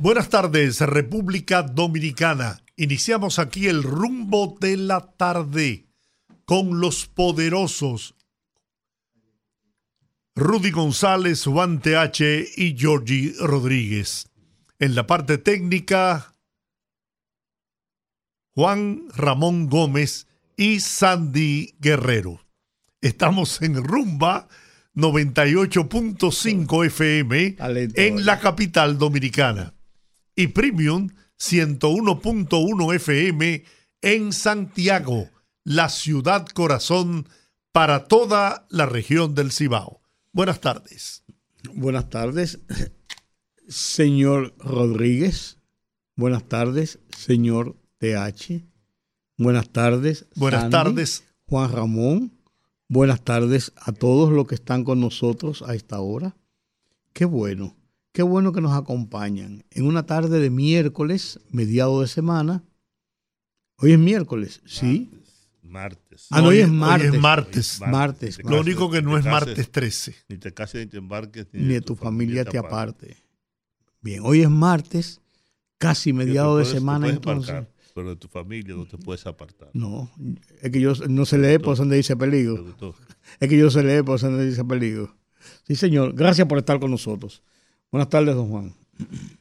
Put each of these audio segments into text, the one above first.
Buenas tardes, República Dominicana. Iniciamos aquí el rumbo de la tarde con los poderosos Rudy González, Juan TH y Georgie Rodríguez. En la parte técnica, Juan Ramón Gómez y Sandy Guerrero. Estamos en Rumba 98.5 FM en la capital dominicana y Premium 101.1 FM en Santiago, la ciudad corazón para toda la región del Cibao. Buenas tardes. Buenas tardes, señor Rodríguez. Buenas tardes, señor TH. Buenas tardes. Buenas tardes. Juan Ramón. Buenas tardes a todos los que están con nosotros a esta hora. Qué bueno, qué bueno que nos acompañan en una tarde de miércoles, mediado de semana. Hoy es miércoles, ¿sí? Martes. Ah, no, hoy, es martes. Hoy es martes. Martes. Lo único que no es martes 13. Ni te cases ni te embarques. Ni, de tu, familia, te aparte. Bien, hoy es martes, casi mediado de semana entonces. Apartar, pero de tu familia no te puedes apartar. No, es que yo no se lee por donde dice peligro. Es que yo se lee por donde dice peligro. Sí, señor. Gracias por estar con nosotros. Buenas tardes, don Juan.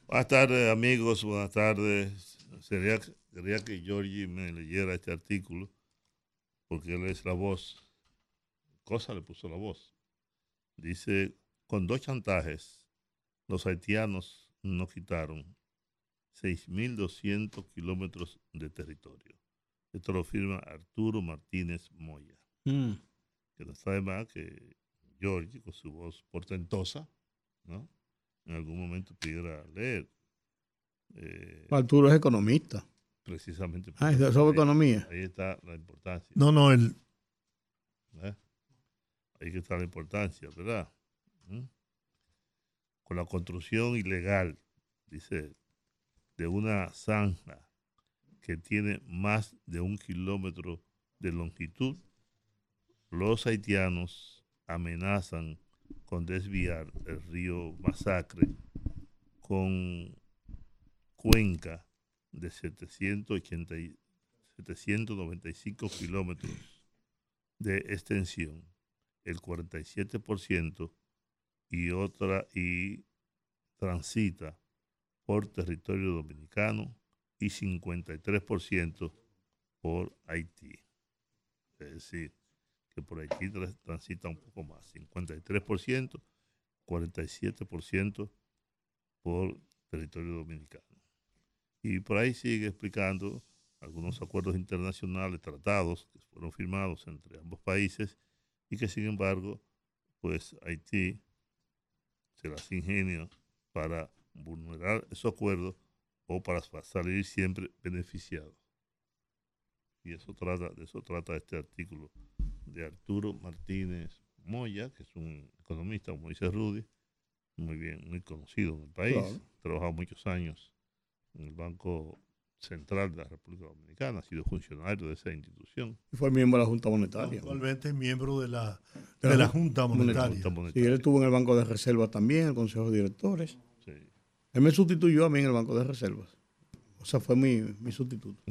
Buenas tardes, amigos. Buenas tardes. Sería, quería que Georgie me leyera este artículo porque él es la voz. Cosa le puso la voz. Dice, con dos chantajes, los haitianos nos quitaron 6.200 kilómetros de territorio. Esto lo firma Arturo Martínez Moya. Mm. Que no sabe más que George, con su voz portentosa, ¿no? En algún momento pudiera leer. Eh, Arturo es economista precisamente. Ah, es sobre economía. Ahí está la importancia. No, no, el... ¿Eh? Ahí está la importancia, ¿verdad? ¿Mm? Con la construcción ilegal, dice, de una zanja que tiene más de un kilómetro de longitud, los haitianos amenazan con desviar el río Masacre con cuenca de 780, 795 kilómetros de extensión, el 47% y otra y transita por territorio dominicano y 53% por Haití. Es decir, por Haití transita un poco más, 53%, 47% por territorio dominicano. Y por ahí sigue explicando algunos acuerdos internacionales, tratados que fueron firmados entre ambos países y que sin embargo, pues Haití se las ingenia para vulnerar esos acuerdos o para salir siempre beneficiado. Y eso trata, de eso trata este artículo de Arturo Martínez Moya, que es un economista, como dice Rudy, muy bien, muy conocido en el país, ha trabajado muchos años en el Banco Central de la República Dominicana, ha sido funcionario de esa institución. Y fue miembro de la Junta Monetaria. Actualmente es miembro de la, de la Junta Monetaria. Sí, él estuvo en el Banco de Reservas también, el Consejo de Directores. Sí. Él me sustituyó a mí en el Banco de Reservas. O sea, fue mi, mi sustituto.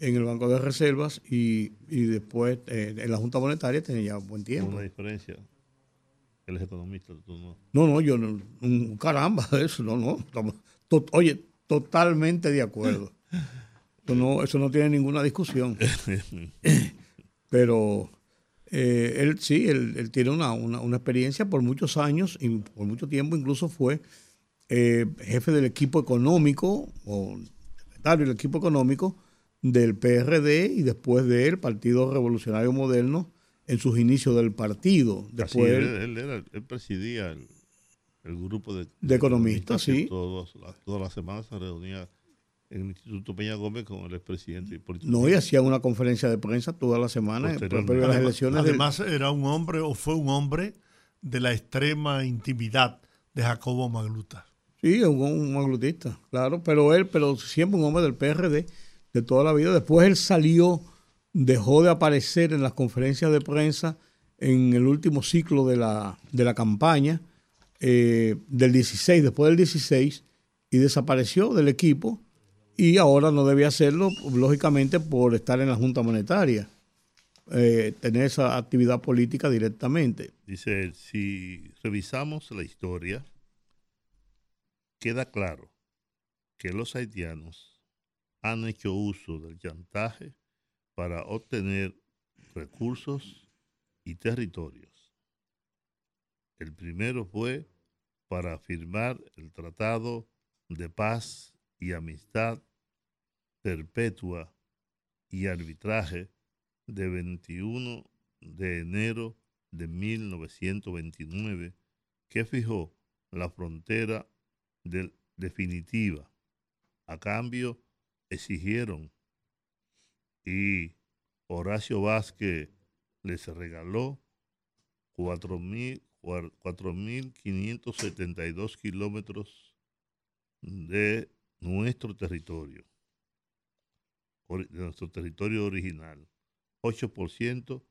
En el Banco de Reservas y, y después eh, en la Junta Monetaria tenía buen tiempo. Una diferencia. Él es economista, tú no. No, no, yo no. Caramba, eso, no, no. Oye, Totalmente de acuerdo. Eso no, eso no tiene ninguna discusión. Pero eh, él sí, él, tiene una, experiencia por muchos años y por mucho tiempo incluso fue eh, jefe del equipo económico o secretario del equipo económico del PRD y después del Partido Revolucionario Moderno en sus inicios del partido. Después él, él presidía el, el grupo de, de economistas, sí. Todos, todas las semanas se reunía en el Instituto Peña Gómez con el expresidente. No, y hacían una conferencia de prensa toda la semana las elecciones. Además, era un hombre o fue un hombre de la extrema intimidad de Jacobo Magluta. Sí, un, un maglutista, claro, pero él, pero siempre un hombre del PRD de toda la vida. Después él salió, dejó de aparecer en las conferencias de prensa en el último ciclo de la, de la campaña eh, del 16, después del 16, y desapareció del equipo y ahora no debía hacerlo, lógicamente, por estar en la Junta Monetaria, eh, tener esa actividad política directamente. Dice si revisamos la historia, queda claro que los haitianos han hecho uso del chantaje para obtener recursos y territorios. El primero fue para firmar el Tratado de Paz y amistad perpetua y arbitraje de 21 de enero de 1929 que fijó la frontera definitiva. A cambio, exigieron. Y Horacio Vázquez les regaló 4.572 kilómetros de nuestro territorio, de nuestro territorio original, 8%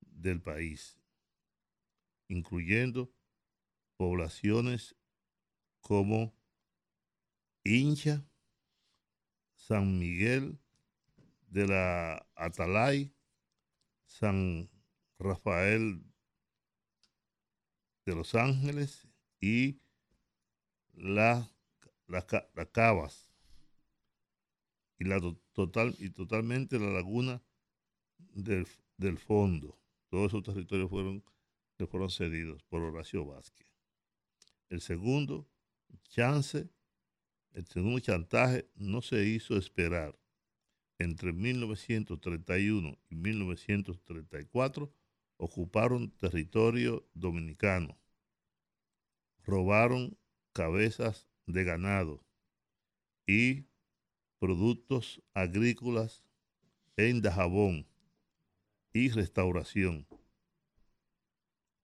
del país, incluyendo poblaciones como Incha, San Miguel de la Atalay, San Rafael de Los Ángeles y la las, cavas y, la total, y totalmente la laguna del, fondo. Todos esos territorios fueron, fueron cedidos por Horacio Vázquez. El segundo chance, el segundo chantaje no se hizo esperar. Entre 1931 y 1934 ocuparon territorio dominicano, robaron cabezas de ganado y productos agrícolas en Dajabón y restauración,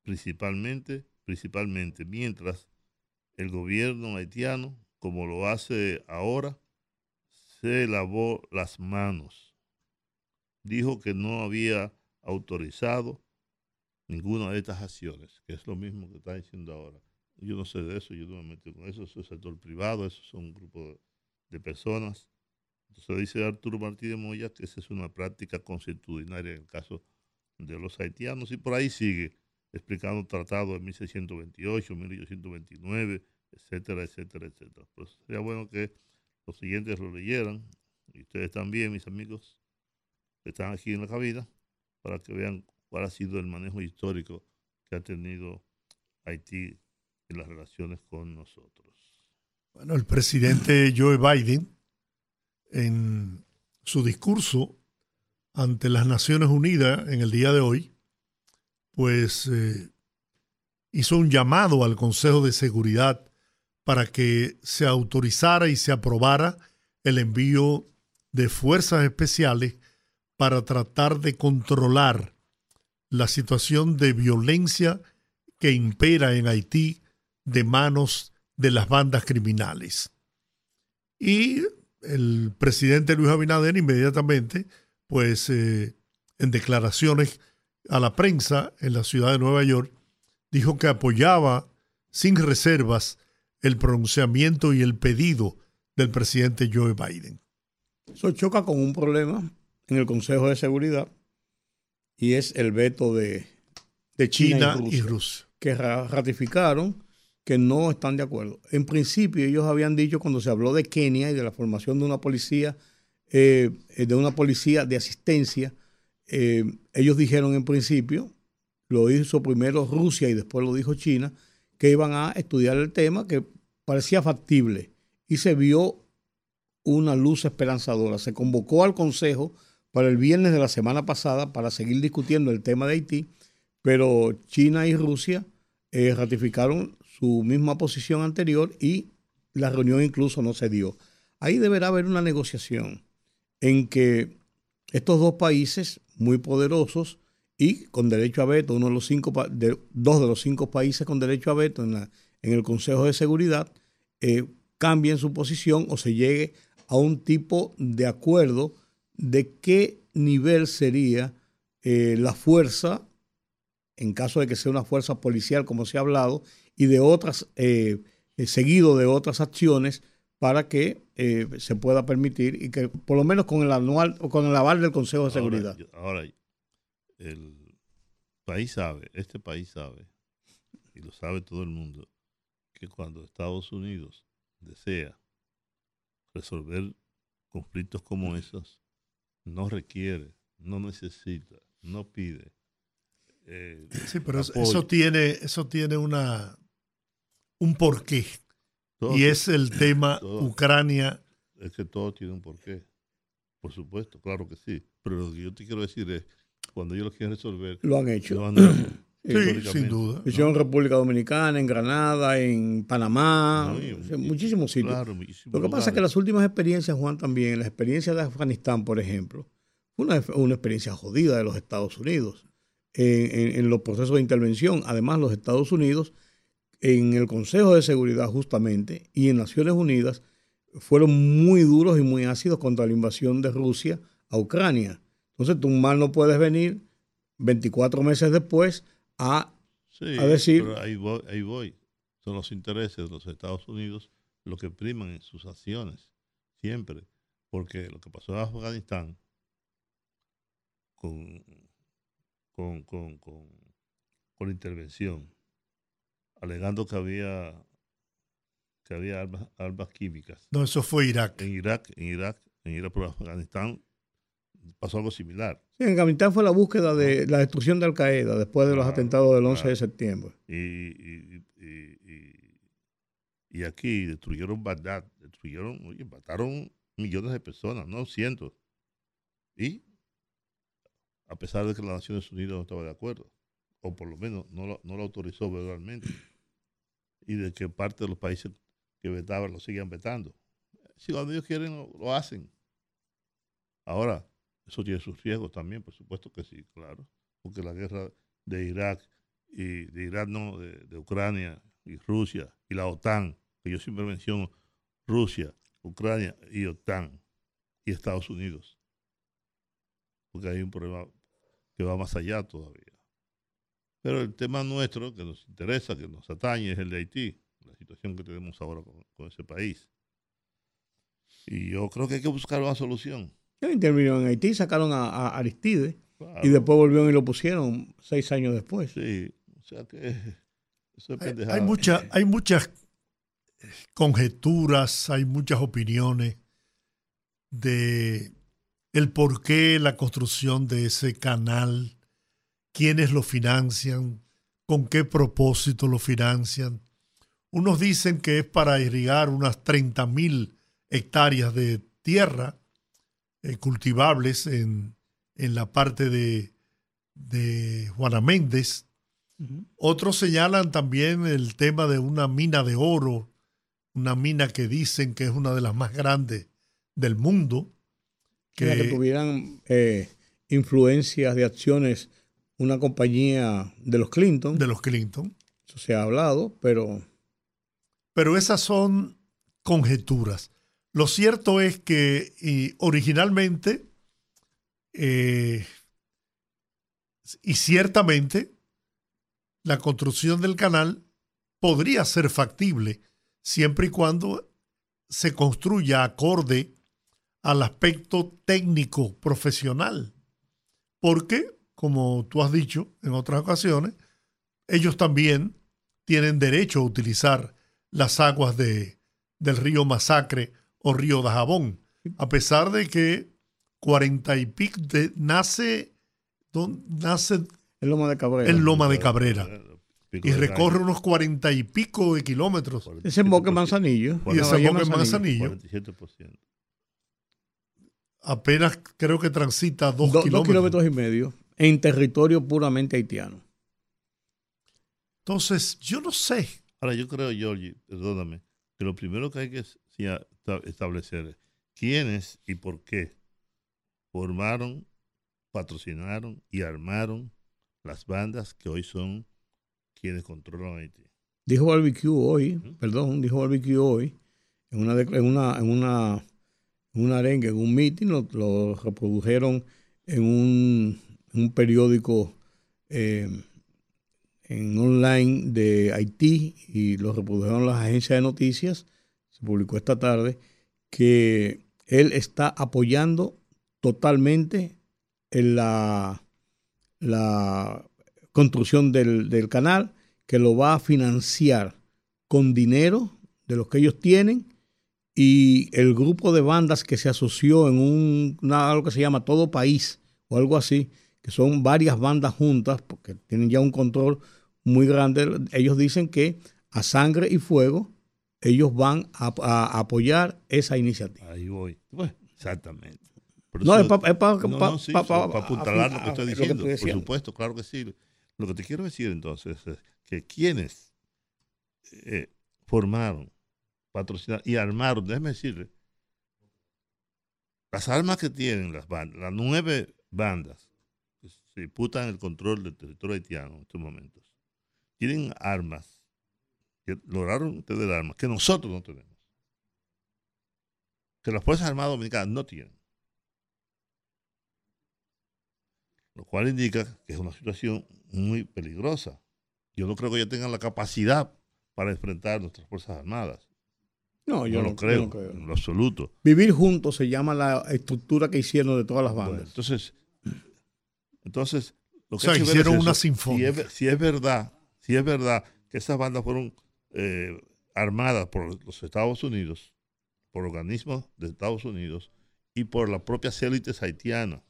principalmente, principalmente mientras el gobierno haitiano, como lo hace ahora, se lavó las manos. Dijo que no había autorizado ninguna de estas acciones, que es lo mismo que está diciendo ahora. Yo no sé de eso, yo no me meto con eso, eso es sector privado, eso son un grupo de personas. Entonces dice Arturo Martínez Moya que esa es una práctica constitucionaria en el caso de los haitianos y por ahí sigue explicando tratados de 1628, 1829, etcétera, etcétera, etcétera. Pues sería bueno que los siguientes lo leyeran y ustedes también, mis amigos que están aquí en la cabina, para que vean cuál ha sido el manejo histórico que ha tenido Haití en las relaciones con nosotros. Bueno, el presidente Joe Biden, en su discurso ante las Naciones Unidas en el día de hoy, pues eh, hizo un llamado al Consejo de Seguridad para que se autorizara y se aprobara el envío de fuerzas especiales para tratar de controlar la situación de violencia que impera en Haití de manos de las bandas criminales. Y el presidente Luis Abinader inmediatamente, pues eh, en declaraciones a la prensa en la ciudad de Nueva York, dijo que apoyaba sin reservas el pronunciamiento y el pedido del presidente Joe Biden. Eso choca con un problema en el Consejo de Seguridad y es el veto de, China, y, Rusia, que ratificaron que no están de acuerdo. En principio ellos habían dicho cuando se habló de Kenia y de la formación de una policía, eh, de una policía de asistencia, eh, ellos dijeron en principio, lo hizo primero Rusia y después lo dijo China, que iban a estudiar el tema, que parecía factible y se vio una luz esperanzadora. Se convocó al Consejo para el viernes de la semana pasada para seguir discutiendo el tema de Haití, pero China y Rusia eh, ratificaron su misma posición anterior y la reunión incluso no se dio. ahí deberá haber una negociación en que estos dos países muy poderosos y con derecho a veto, uno de los cinco, dos de los cinco países con derecho a veto en, la, en el Consejo de Seguridad, eh, cambien su posición o se llegue a un tipo de acuerdo de qué nivel sería eh, la fuerza, en caso de que sea una fuerza policial, como se ha hablado, y de otras, eh, seguido de otras acciones para que se pueda permitir y que por lo menos con el anual o con el aval del Consejo de Seguridad. ahora el país sabe, este país sabe, y lo sabe todo el mundo, que cuando Estados Unidos desea resolver conflictos como esos, no requiere, no necesita, no pide. Eh, sí, pero eso tiene, eso tiene una un porqué. y es el tema Ucrania. Es que todo tiene un porqué. Por supuesto, claro que sí. Pero lo que yo te quiero decir es cuando ellos lo quieren resolver. Lo han hecho. sí, sin duda. Hicieron en República Dominicana, en Granada, en Panamá, en muchísimos sitios. lo que pasa es que las últimas experiencias, Juan, también, las experiencias de Afganistán, por ejemplo, fue una, una experiencia jodida de los Estados Unidos en, en los procesos de intervención. Además, los Estados Unidos, en el Consejo de Seguridad justamente, y en Naciones Unidas, fueron muy duros y muy ácidos contra la invasión de Rusia a Ucrania entonces tú mal no puedes venir 24 meses después a, decir... Pero ahí voy, ahí voy. Son los intereses de los Estados Unidos lo que priman en sus acciones, siempre. Porque lo que pasó en Afganistán con, con, con, con, con intervención, alegando que había que había armas, armas químicas. No, eso fue Irak. En Irak, en Irak, en Irak, por Afganistán pasó algo similar. Sí, en Afganistán fue la búsqueda de la destrucción de Al Qaeda después de los atentados del 11 de septiembre. Y, y, aquí destruyeron Bagdad, destruyeron, oye, mataron millones de personas, no cientos. Y a pesar de que las Naciones Unidas no estaba de acuerdo, o por lo menos no lo, no lo autorizó verbalmente, y de que parte de los países que vetaban lo siguen vetando. Si cuando ellos quieren, lo hacen. Ahora, eso tiene sus riesgos también, por supuesto que sí, claro. Porque la guerra de Irak y de Irak no, de, Ucrania y Rusia y la OTAN, que yo siempre menciono Rusia, Ucrania y OTAN y Estados Unidos. Porque hay un problema que va más allá todavía. Pero el tema nuestro que nos interesa, que nos atañe, es el de Haití, la situación que tenemos ahora con ese país. Y yo creo que hay que buscar una solución. Intervinieron en Haití, sacaron a, Aristides y después volvieron y lo pusieron seis años después. Sí, o sea que eso es hay, hay, mucha, hay muchas conjeturas, hay muchas opiniones de el por qué la construcción de ese canal, quiénes lo financian, con qué propósito lo financian. Unos dicen que es para irrigar unas 30 mil hectáreas de tierra eh, cultivables en, la parte de, de Juana Méndez. Otros señalan también el tema de una mina de oro, una mina que dicen que es una de las más grandes del mundo. Que, que tuvieran eh, influencias de acciones una compañía de los Clinton. De los Clinton. Eso se ha hablado, pero... Pero esas son conjeturas. Lo cierto es que originalmente eh, y ciertamente la construcción del canal podría ser factible siempre y cuando se construya acorde al aspecto técnico profesional. Porque, como tú has dicho en otras ocasiones, ellos también tienen derecho a utilizar las aguas de, del río Masacre o Río de Jabón, a pesar de que cuarenta y pico de, nace, nace el Loma de Cabrera. El Loma de Cabrera. Y recorre unos cuarenta y pico de kilómetros. Ese emboque Manzanillo. Y ese emboque Manzanillo. Apenas creo que transita dos kilómetros. Dos kilómetros y medio en territorio puramente haitiano. Entonces, yo no sé. Ahora, yo creo, Georgie, perdóname, que lo primero que hay que establecer quiénes y por qué formaron, patrocinaron y armaron las bandas que hoy son quienes controlan Haití. Dijo Barbecue hoy, perdón, dijo Barbecue hoy, en una, en una, en una, en una arenga, en un meeting, lo, reprodujeron en un, un periódico eh, en online de Haití y lo reprodujeron las agencias de noticias, se publicó esta tarde, que él está apoyando totalmente en la, la construcción del, del, canal, que lo va a financiar con dinero de los que ellos tienen y el grupo de bandas que se asoció en un, algo que se llama Todo País o algo así, que son varias bandas juntas, porque tienen ya un control muy grande. Ellos dicen que a sangre y fuego ellos van a, apoyar esa iniciativa. Ahí voy. exactamente. no, es para apuntalar lo que estoy diciendo. por supuesto, claro que sí. Lo que te quiero decir entonces es que quienes eh, formaron, patrocinaron y armaron, déjeme decirle, las armas que tienen las bandas, las nueve bandas que se disputan el control del territorio haitiano en estos momentos, tienen armas, que lograron tener armas que nosotros no tenemos, que las Fuerzas Armadas Dominicanas no tienen. Lo cual indica que es una situación muy peligrosa. Yo no creo que ellos tengan la capacidad para enfrentar nuestras Fuerzas Armadas. No, yo no, lo creo, en lo absoluto. Vivir juntos se llama la estructura que hicieron de todas las bandas. entonces, entonces, lo que hicieron una sinfonía. si es verdad si es verdad que esas bandas fueron eh, armadas por los Estados Unidos, por organismos de Estados Unidos y por las propias élites haitianas.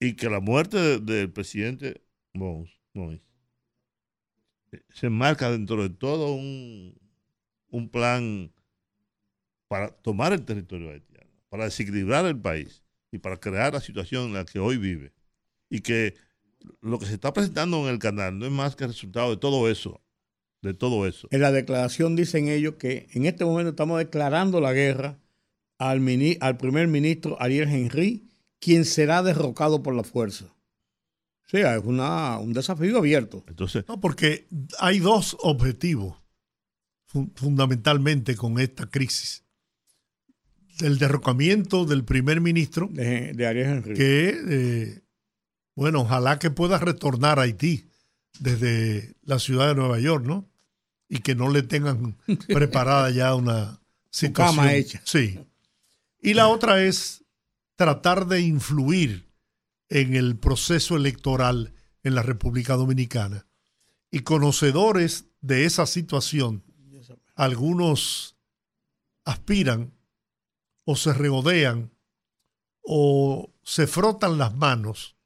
Y que la muerte del presidente Mons, eh, se enmarca dentro de todo un, un plan para tomar el territorio haitiano, para desequilibrar el país y para crear la situación en la que hoy vive. Y que lo que se está presentando en el canal no es más que el resultado de todo eso. De todo eso. En la declaración dicen ellos que en este momento estamos declarando la guerra al, al primer ministro Ariel Henry, quien será derrocado por la fuerza. O sea, es una, un desafío abierto. Entonces, no, porque hay dos objetivos fundamentalmente con esta crisis. El derrocamiento del primer ministro de, Ariel Henry. Que eh, bueno, ojalá que pueda retornar a Haití desde la ciudad de Nueva York, ¿no? Y que no le tengan preparada ya una situación. cama hecha. Sí. Y la otra es tratar de influir en el proceso electoral en la República Dominicana. Y conocedores de esa situación, algunos aspiran o se regodean o se frotan las manos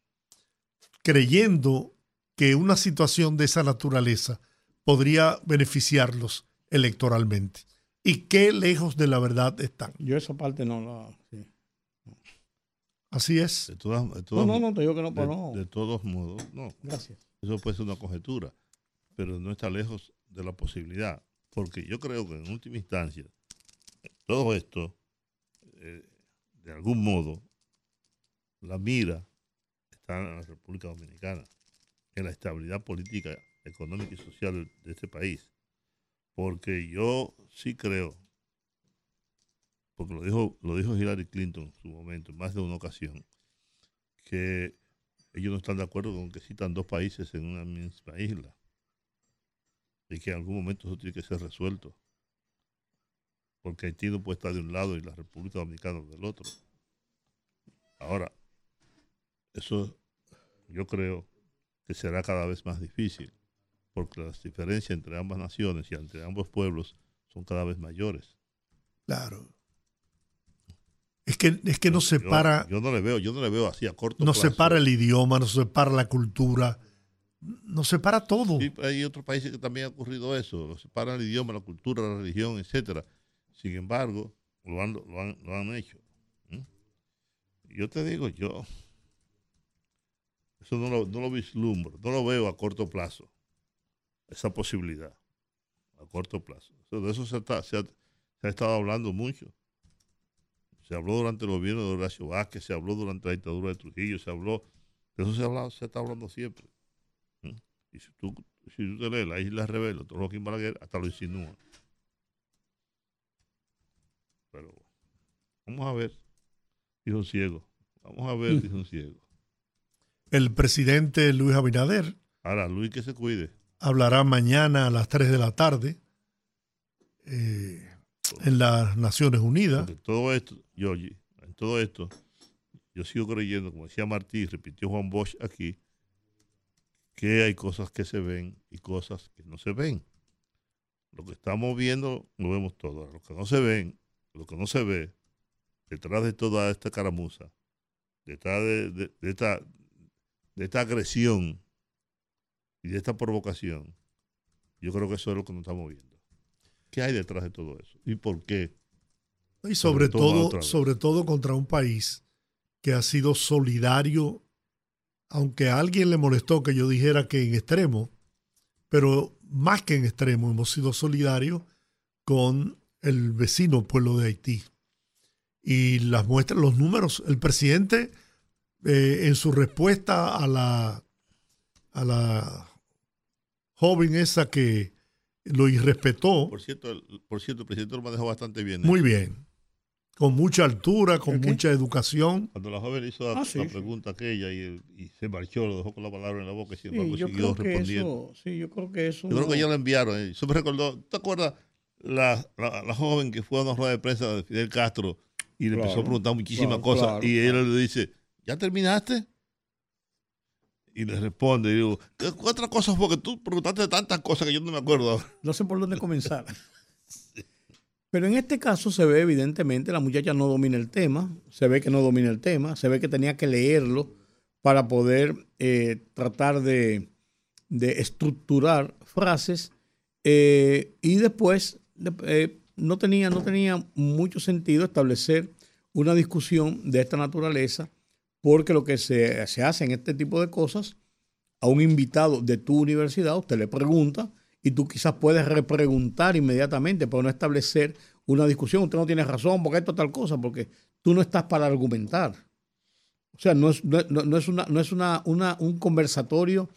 creyendo que una situación de esa naturaleza podría beneficiarlos electoralmente. ¿Y qué lejos de la verdad están? Yo esa parte no la... Así es. no, no, no, te digo que no, pero no. De todos modos, no. Gracias. Eso puede ser una conjetura, pero no está lejos de la posibilidad. Porque yo creo que en última instancia, todo esto, eh, de algún modo, la mira en la República Dominicana, en la estabilidad política, económica y social de este país. Porque yo sí creo, porque lo dijo, lo dijo Hillary Clinton en su momento, en más de una ocasión, que ellos no están de acuerdo con que citan dos países en una misma isla y que en algún momento eso tiene que ser resuelto. Porque Haití no puede estar de un lado y la República Dominicana del otro. Ahora, eso yo creo que será cada vez más difícil, porque las diferencias entre ambas naciones y entre ambos pueblos son cada vez mayores. Claro. Es que, es que nos separa. Yo, no le veo, yo no le veo así a corto nos separa el idioma, nos separa la cultura, nos separa todo. hay otros países que también ha ocurrido eso, nos separa el idioma, la cultura, la religión, etcétera. Sin embargo, lo han, lo han, lo han hecho. Yo te digo, yo, eso no lo, no lo vislumbro, no lo veo a corto plazo, esa posibilidad, a corto plazo. de eso se, se ha estado hablando mucho. Se habló durante el gobierno de Horacio Vázquez, se habló durante la dictadura de Trujillo, se habló, de eso se, ha se está hablando siempre. ¿Mm? Y si tú, si tú te lees La Isla Rebelde, todo Joaquín Balaguer hasta lo insinúa. Pero vamos a ver, dijo un ciego. Vamos a ver, dijo un ciego. El presidente Luis Abinader. Ahora, Luis que se cuide. Hablará mañana a las 3 de la tarde eh, en las Naciones Unidas. todo esto, Yogi, en todo esto, yo sigo creyendo, como decía Martí, repitió Juan Bosch aquí, que hay cosas que se ven y cosas que no se ven. Lo que estamos viendo lo vemos todo. Lo que no se ven, lo que no se ve, detrás de toda esta caramuza, detrás de, esta, de esta agresión y de esta provocación, yo creo que eso es lo que nos estamos viendo. ¿Qué hay detrás de todo eso? ¿Y por qué? Y sobre, todo, sobre todo contra un país que ha sido solidario, aunque a alguien le molestó que yo dijera que en extremo, pero más que en extremo hemos sido solidarios con el vecino pueblo de Haití. Y las muestras, los números, el presidente eh, en su respuesta a la, a la joven esa que lo irrespetó. Por cierto, por cierto, el presidente lo manejó bastante bien. ¿eh? Muy bien. Con mucha altura, con mucha educación. Cuando la joven hizo la, ah, pregunta aquella y, se marchó, lo dejó con la palabra en la boca y sin embargo siguió respondiendo. sí, yo creo que eso. Yo creo que ya lo enviaron. ¿eh? Eso me recordó. ¿Te acuerdas la, la, joven que fue a una rueda de prensa de Fidel Castro y le empezó a preguntar muchísimas cosas y él le dice: ¿Ya terminaste? y le responde, y digo, ¿qué otra cosa fue que tú preguntaste tantas cosas que yo no me acuerdo No sé por dónde comenzar. Pero en este caso se ve evidentemente la muchacha no domina el tema, se ve que no domina el tema, se ve que tenía que leerlo para poder eh, tratar de, estructurar frases eh, y después eh, no, tenía, no tenía mucho sentido establecer una discusión de esta naturaleza porque lo que se, hace en este tipo de cosas, a un invitado de tu universidad, usted le pregunta y tú quizás puedes repreguntar inmediatamente, pero no establecer una discusión. Usted no tiene razón, porque esto tal cosa, porque tú no estás para argumentar. O sea, no es, no, es, una, no es una, un conversatorio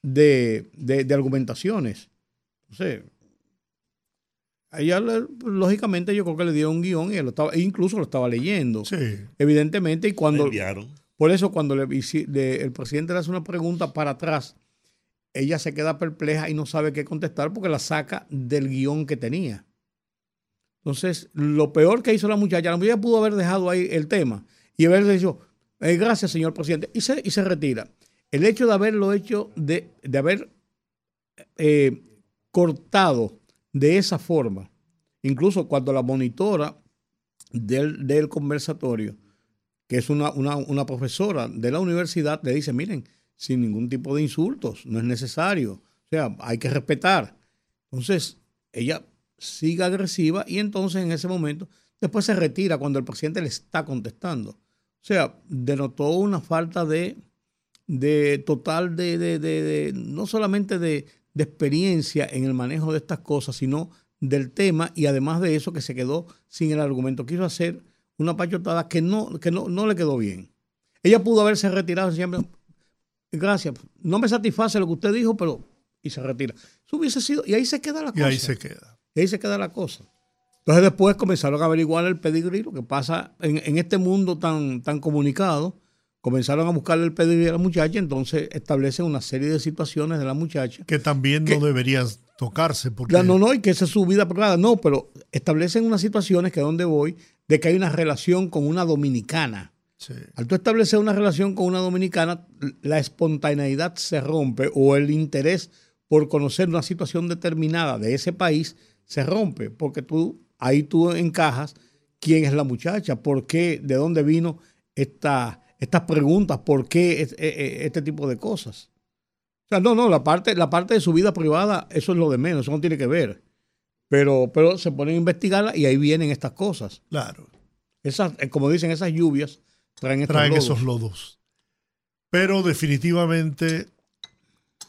de, argumentaciones. No sé. Ella, lógicamente, yo creo que le dio un guion y él lo estaba, e incluso lo estaba leyendo. Sí. Evidentemente, y cuando. Por eso cuando el presidente le hace una pregunta para atrás, ella se queda perpleja y no sabe qué contestar porque la saca del guion que tenía. Entonces, lo peor que hizo la muchacha, la muchacha pudo haber dejado ahí el tema y haberle dicho, eh, gracias, señor presidente, y se, y se retira. El hecho de haberlo hecho, de, de haber eh, cortado de esa forma, incluso cuando la monitora del, del conversatorio que es una, profesora de la universidad, le dice, miren, sin ningún tipo de insultos, no es necesario, o sea, hay que respetar. Entonces, ella sigue agresiva y entonces en ese momento, después se retira cuando el presidente le está contestando. O sea, denotó una falta de, de total de, de, no solamente de, experiencia en el manejo de estas cosas, sino del tema y además de eso que se quedó sin el argumento. Quiso hacer una pachotada que no, que no, le quedó bien. Ella pudo haberse retirado siempre. Gracias. No me satisface lo que usted dijo, pero. Y se retira. Eso hubiese sido. Y ahí se queda la cosa. Y ahí se queda. Y ahí se queda la cosa. Entonces después comenzaron a averiguar el pedigrí, lo que pasa en, este mundo tan, tan comunicado. Comenzaron a buscarle el pedigrí a la muchacha, entonces establecen una serie de situaciones de la muchacha. Que también no deberían tocarse. Porque... No, no, y que esa es su vida privada. No, pero establecen unas situaciones que donde voy de que hay una relación con una dominicana. Al tú establecer una relación con una dominicana, la espontaneidad se rompe o el interés por conocer una situación determinada de ese país se rompe, porque tú ahí tú encajas quién es la muchacha, por qué, de dónde vino esta, estas preguntas, por qué e, e, este tipo de cosas. O sea, no, no, la parte, la parte de su vida privada, eso es lo de menos, eso no tiene que ver. Pero, pero se ponen a investigarla y ahí vienen estas cosas. Claro. Esas, eh, como dicen, esas lluvias traen, traen esos lodos. Pero definitivamente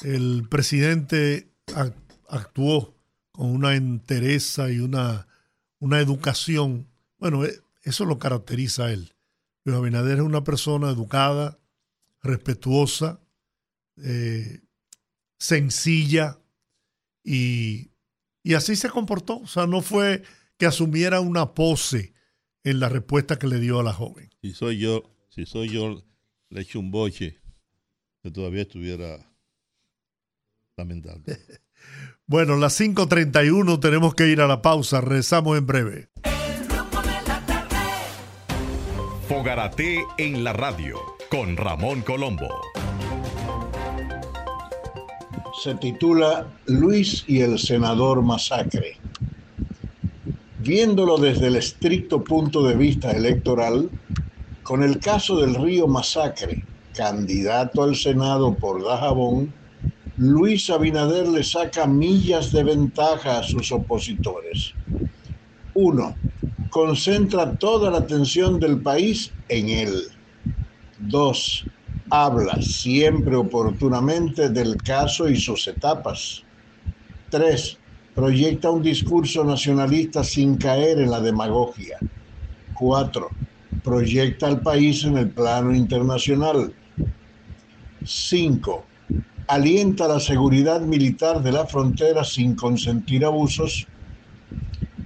el presidente actuó con una entereza y una, una educación. Bueno, eh, eso lo caracteriza a él. Luis Abinader es una persona educada, respetuosa, eh, sencilla y, y así se comportó. O sea, no fue que asumiera una pose en la respuesta que le dio a la joven. Si soy yo, si soy yo, le echo un boche que todavía estuviera lamentable. bueno, las 5.31 tenemos que ir a la pausa. Rezamos en breve. Fogarate en la radio con Ramón Colombo. Se titula Luis y el senador masacre. Viéndolo desde el estricto punto de vista electoral, con el caso del río Masacre, candidato al Senado por Dajabón, Luis Abinader le saca millas de ventaja a sus opositores. Uno, concentra toda la atención del país en él. Dos, habla siempre oportunamente del caso y sus etapas. Tres, proyecta un discurso nacionalista sin caer en la demagogia. Cuatro, proyecta al país en el plano internacional. 5. Alienta la seguridad militar de la frontera sin consentir abusos.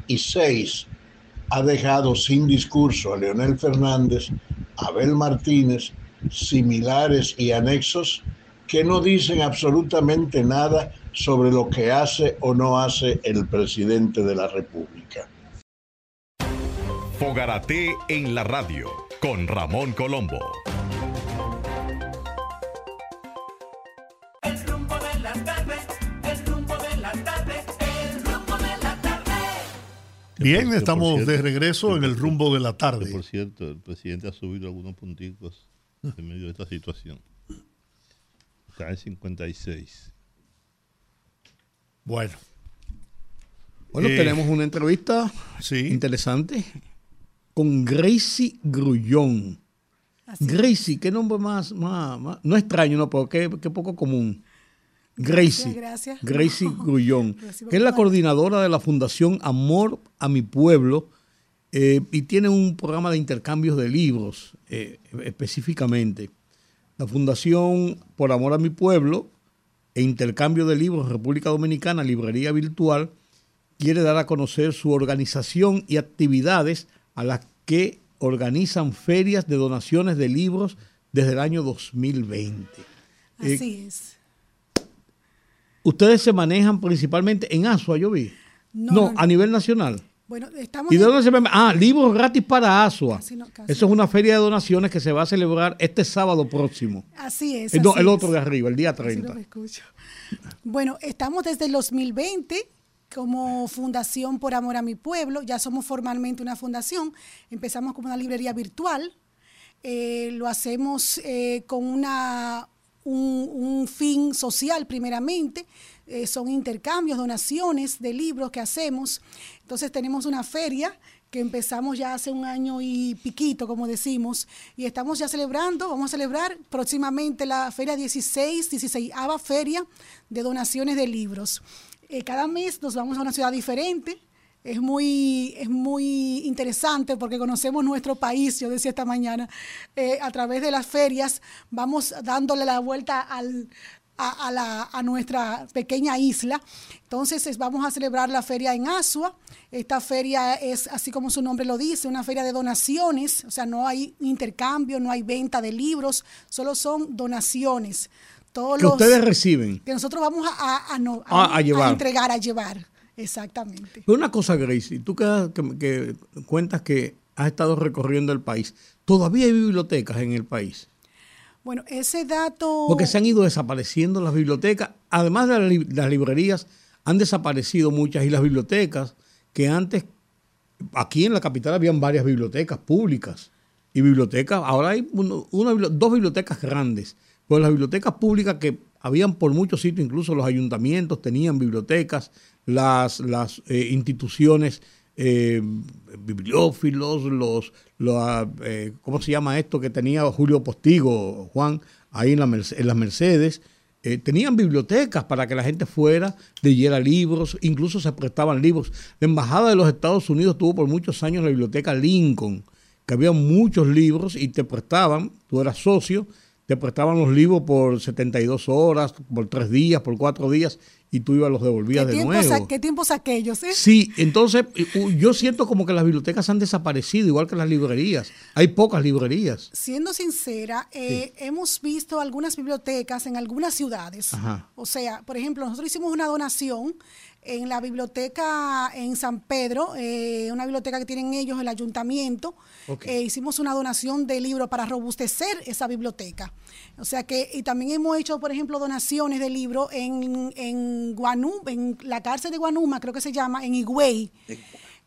Y 6. Ha dejado sin discurso a Leonel Fernández, Abel Martínez, similares y anexos que no dicen absolutamente nada sobre lo que hace o no hace el presidente de la República. Fogarate en la radio con Ramón Colombo. El rumbo de la tarde, el rumbo de la tarde, el rumbo de la tarde. Bien, estamos de regreso en el rumbo de la tarde. por cierto, el presidente ha subido algunos punticos en medio de esta situación. Está en 56. Bueno. Bueno, eh, tenemos una entrevista interesante con Gracie Grullón. Gracie, qué nombre más, más, no extraño, no, pero qué, poco común. Gracie, gracias, Gracie Grullón, que es la coordinadora de la Fundación Amor a mi Pueblo eh, y tiene un programa de intercambios de libros eh, específicamente. La Fundación Por Amor a mi Pueblo e Intercambio de Libros República Dominicana, Librería Virtual, quiere dar a conocer su organización y actividades a las que organizan ferias de donaciones de libros desde el año 2020. Así eh, es. Ustedes se manejan principalmente en Asua, yo vi. No, a nivel nacional. Bueno, estamos. ¿Y de dónde se Ah, libros gratis para Asua. Eso es una feria de donaciones que se va a celebrar este sábado próximo. Así es. El, el otro de arriba, el día 30. Bueno, estamos desde el 2020 como Fundación por Amor a mi Pueblo. Ya somos formalmente una fundación. Empezamos como una librería virtual. Eh, lo hacemos eh, con una, un, fin social primeramente. Eh, son intercambios, donaciones de libros que hacemos. Entonces tenemos una feria que empezamos ya hace un año y piquito, como decimos, y estamos ya celebrando, vamos a celebrar próximamente la feria 16, 16 ava feria de donaciones de libros. Eh, cada mes nos vamos a una ciudad diferente. Es muy, es muy interesante porque conocemos nuestro país, yo decía esta mañana, eh, a través de las ferias vamos dándole la vuelta al, a, la, a, nuestra pequeña isla. Entonces vamos a celebrar la feria en Asua. Esta feria es, así como su nombre lo dice, una feria de donaciones, o sea, no hay intercambio, no hay venta de libros, solo son donaciones que ustedes reciben. Que nosotros vamos a, a, llevar. entregar, a llevar. Exactamente. Pero una cosa, Gracie, tú que, cuentas que has estado recorriendo el país, ¿todavía hay bibliotecas en el país? Bueno, ese dato... Porque se han ido desapareciendo las bibliotecas, además de las librerías, han desaparecido muchas y las bibliotecas que antes, aquí en la capital habían varias bibliotecas públicas. Y bibliotecas, ahora hay dos bibliotecas grandes. Pues las bibliotecas públicas que habían por muchos sitios, incluso los ayuntamientos tenían bibliotecas, las, las eh, instituciones eh, bibliófilos, los, los eh, ¿cómo se llama esto que tenía Julio Postigo, Juan, ahí en, la en las Mercedes? eh, tenían bibliotecas para que la gente fuera, leyera libros, incluso se prestaban libros. La Embajada de los Estados Unidos tuvo por muchos años la biblioteca Lincoln, que había muchos libros y te prestaban, tú eras socio, te prestaban los libros por 72 horas, por tres días, por cuatro días, y tú ibas los devolvías de nuevo. ¿Qué tiempos aquellos? Eh? Sí, entonces yo siento como que las bibliotecas han desaparecido, igual que las librerías. Hay pocas librerías. Siendo sincera, eh, hemos visto algunas bibliotecas en algunas ciudades. O sea, por ejemplo, nosotros hicimos una donación en la biblioteca en San Pedro, eh, una biblioteca que tienen ellos, el ayuntamiento. hicimos una donación de libros para robustecer esa biblioteca. O sea que, y también hemos hecho, por ejemplo, donaciones de libros en, en Guanú, en la cárcel de Guanuma, creo que se llama, en Higüey.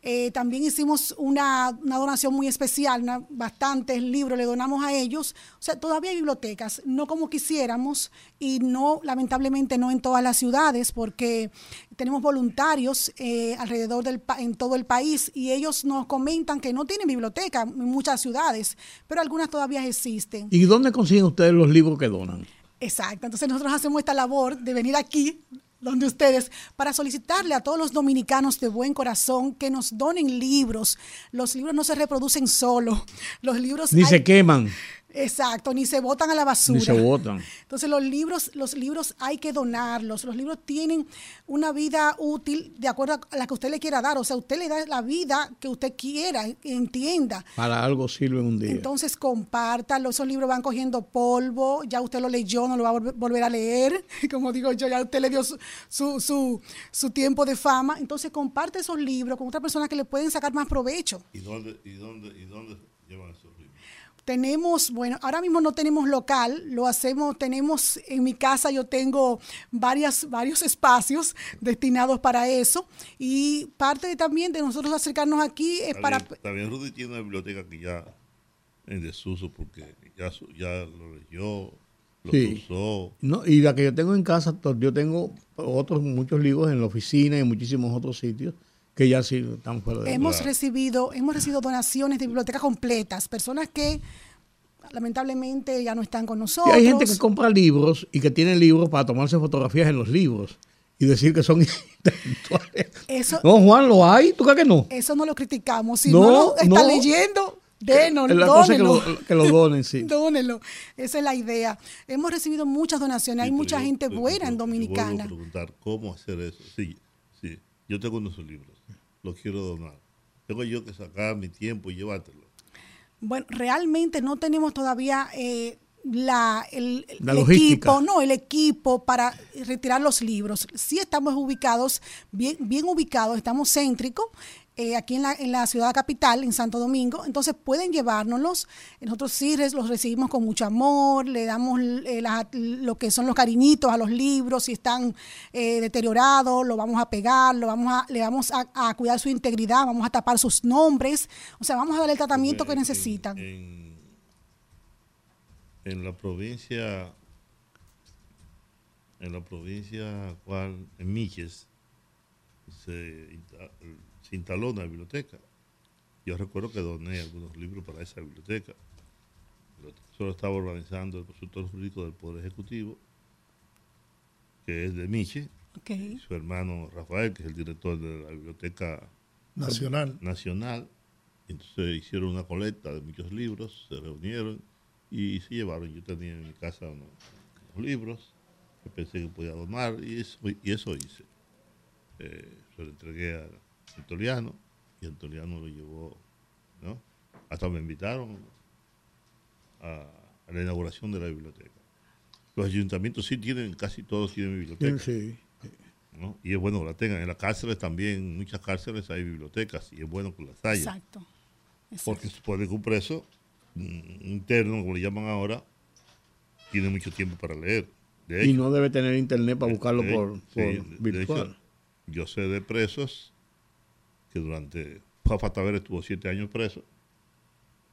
Eh, también hicimos una, donación muy especial, bastantes libros le donamos a ellos. O sea, todavía hay bibliotecas, no como quisiéramos y no, lamentablemente, no en todas las ciudades, porque tenemos voluntarios eh, alrededor del en todo el país y ellos nos comentan que no tienen biblioteca en muchas ciudades, pero algunas todavía existen. ¿Y dónde consiguen ustedes los libros que donan? Exacto, entonces nosotros hacemos esta labor de venir aquí donde ustedes, para solicitarle a todos los dominicanos de buen corazón que nos donen libros. Los libros no se reproducen solo. Los libros... Ni se queman. Exacto, ni se botan a la basura. Ni se botan. Entonces los libros, los libros hay que donarlos. Los libros tienen una vida útil de acuerdo a la que usted le quiera dar. O sea, usted le da la vida que usted quiera, entienda. Para algo sirve un día. Entonces compártalo. Esos libros van cogiendo polvo. Ya usted lo leyó, no lo va a volver a leer. Como digo yo, ya usted le dio su, su, su, tiempo de fama. Entonces comparte esos libros con otras personas que le pueden sacar más provecho. ¿Y dónde, y dónde, y dónde llevan esos? Tenemos, bueno, ahora mismo no tenemos local, lo hacemos, tenemos en mi casa yo tengo varias, varios espacios destinados para eso y parte también de nosotros acercarnos aquí es para... también Rudy tiene una biblioteca que ya en desuso porque ya, ya lo leyó, lo usó. No, y la que yo tengo en casa, yo tengo otros muchos libros en la oficina y en muchísimos otros sitios que ya sí están fuera de hemos recibido hemos recibido donaciones de bibliotecas completas personas que lamentablemente ya no están con nosotros hay gente que compra libros y que tiene libros para tomarse fotografías en los libros y decir que son intelectuales eso, no Juan lo hay tú crees que no eso no lo criticamos si no, lo está leyendo Denos, la cosa que lo, que lo donen, sí. Dónenlo. Esa es la idea. Hemos recibido muchas donaciones. Hay mucha gente buena en Dominicana. Yo preguntar cómo hacer eso. Sí, sí. Yo tengo unos libros lo quiero donar. Tengo yo que sacar mi tiempo y llevártelo. Bueno, realmente no tenemos todavía eh, la, el, equipo, no, el equipo para retirar los libros. Sí estamos ubicados, bien, bien ubicados, estamos céntricos eh, aquí en la, en la ciudad capital, en Santo Domingo, entonces pueden llevárnoslos. Nosotros sí los recibimos con mucho amor, le damos eh, lo que son los cariñitos a los libros, si están eh, deteriorados, lo vamos a pegar, lo vamos a, le vamos a, cuidar su integridad, vamos a tapar sus nombres, o sea, vamos a dar el tratamiento que necesitan. En, en, la provincia, en la provincia cual, en Miches, se se instaló una biblioteca. Yo recuerdo que doné algunos libros para esa biblioteca. Solo estaba organizando el consultor jurídico del Poder Ejecutivo, que es de Miche, y su hermano Rafael, que es el director de la Biblioteca Nacional. Nacional. Entonces hicieron una colecta de muchos libros, se reunieron y se llevaron. Yo tenía en mi casa unos, libros que pensé que podía donar y eso, y eso hice. Eh, se lo entregué a Antoliano, y Antoliano lo llevó, ¿no? Hasta me invitaron a, la inauguración de la biblioteca. Los ayuntamientos sí tienen, casi todos tienen bibliotecas. Sí. Y es bueno que la tengan. En las cárceles también, en muchas cárceles hay bibliotecas y es bueno que las haya. Exacto. Porque se puede que un preso interno, como le llaman ahora, tiene mucho tiempo para leer. y no debe tener internet para buscarlo por, virtual. yo sé de presos que durante Fafa Taver estuvo siete años preso,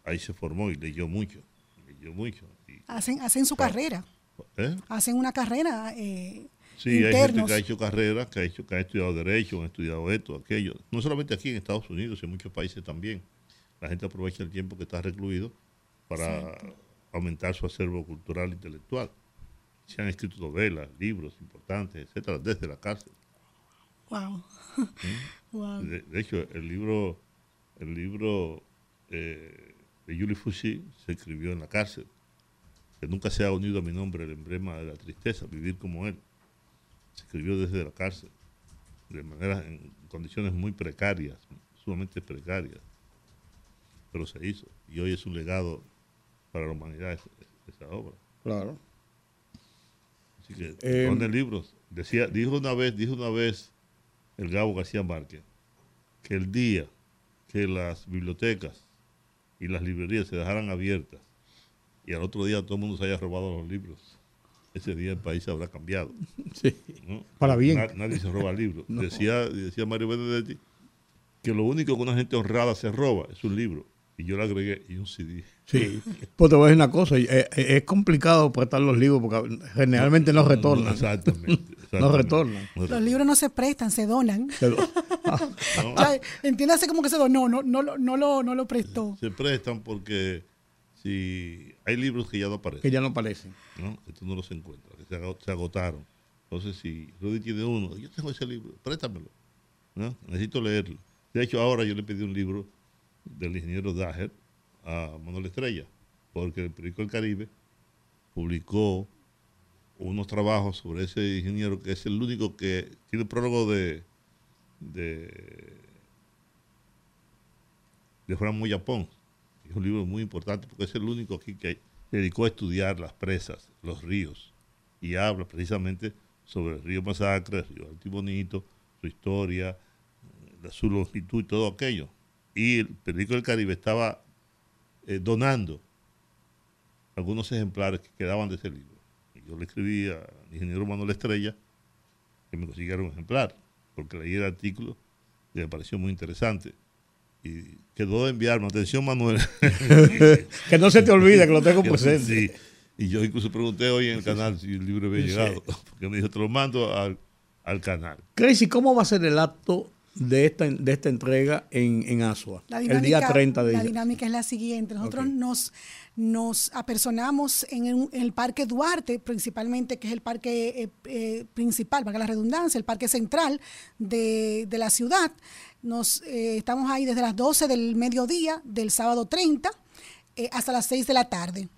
ahí se formó y leyó mucho, leyó mucho. hacen, hacen su carrera. ¿Eh? Hacen una carrera. Eh, sí, hay gente que ha hecho carrera, que ha, hecho, que ha estudiado Derecho, ha estudiado esto, aquello. No solamente aquí en Estados Unidos, en muchos países también. La gente aprovecha el tiempo que está recluido para aumentar su acervo cultural e intelectual. Se han escrito novelas, libros importantes, etcétera, desde la cárcel. Wow. De, hecho, el libro, el libro eh, de Julie Fouché se escribió en la cárcel. Que nunca se ha unido a mi nombre el emblema de la tristeza, vivir como él. Se escribió desde la cárcel, de manera, en condiciones muy precarias, sumamente precarias. Pero se hizo. Y hoy es un legado para la humanidad esa, obra. Claro. Así que, eh, libros. Decía, dijo una vez, dijo una vez el Gabo García Márquez, que el día que las bibliotecas y las librerías se dejaran abiertas y al otro día todo el mundo se haya robado los libros, ese día el país habrá cambiado. Sí. Para bien. nadie se roba libros. Decía, decía Mario Benedetti que lo único que una gente honrada se roba es un libro. Y yo le agregué y un CD. Sí, pues te voy a decir una cosa, eh, eh, es, complicado prestar los libros porque generalmente no retornan. exactamente, No retornan. Los libros no se prestan, se donan. entiéndase como que se donó, no, no, no, no, lo, no lo prestó. Se prestan porque si hay libros que ya no aparecen. Que ya no aparecen. ¿no? Estos no los encuentras, se, agotaron. Entonces, si Rudy tiene uno, yo tengo ese libro, préstamelo. ¿no? Necesito leerlo. De hecho, ahora yo le pedí un libro del ingeniero Daher a Manuel Estrella, porque el periódico El Caribe publicó unos trabajos sobre ese ingeniero que es el único que tiene prólogo de de, de Juan Moyapón. Es un libro muy importante porque es el único aquí que dedicó a estudiar las presas, los ríos, y habla precisamente sobre el río Masacre, el río Altibonito, su historia, su longitud y todo aquello y el periódico del Caribe estaba eh, donando algunos ejemplares que quedaban de ese libro. Yo le escribí al ingeniero Manuel Estrella que me consiguiera un ejemplar, porque leí el artículo y me pareció muy interesante. Y quedó de enviarme, atención Manuel. que no se te olvide que lo tengo presente. Sí. Y yo incluso pregunté hoy en el canal si el libro había llegado, porque me dijo, te lo mando al, al canal. Crazy, ¿cómo va a ser el acto de esta, de esta entrega en, en Asua, el día 30 de La dinámica es la siguiente. Nosotros nos, nos apersonamos en, el Parque Duarte, principalmente, que es el parque eh, eh, principal, valga la redundancia, el parque central de, de la ciudad. Nos, eh, estamos ahí desde las 12 del mediodía del sábado 30 hasta las 6 de la tarde.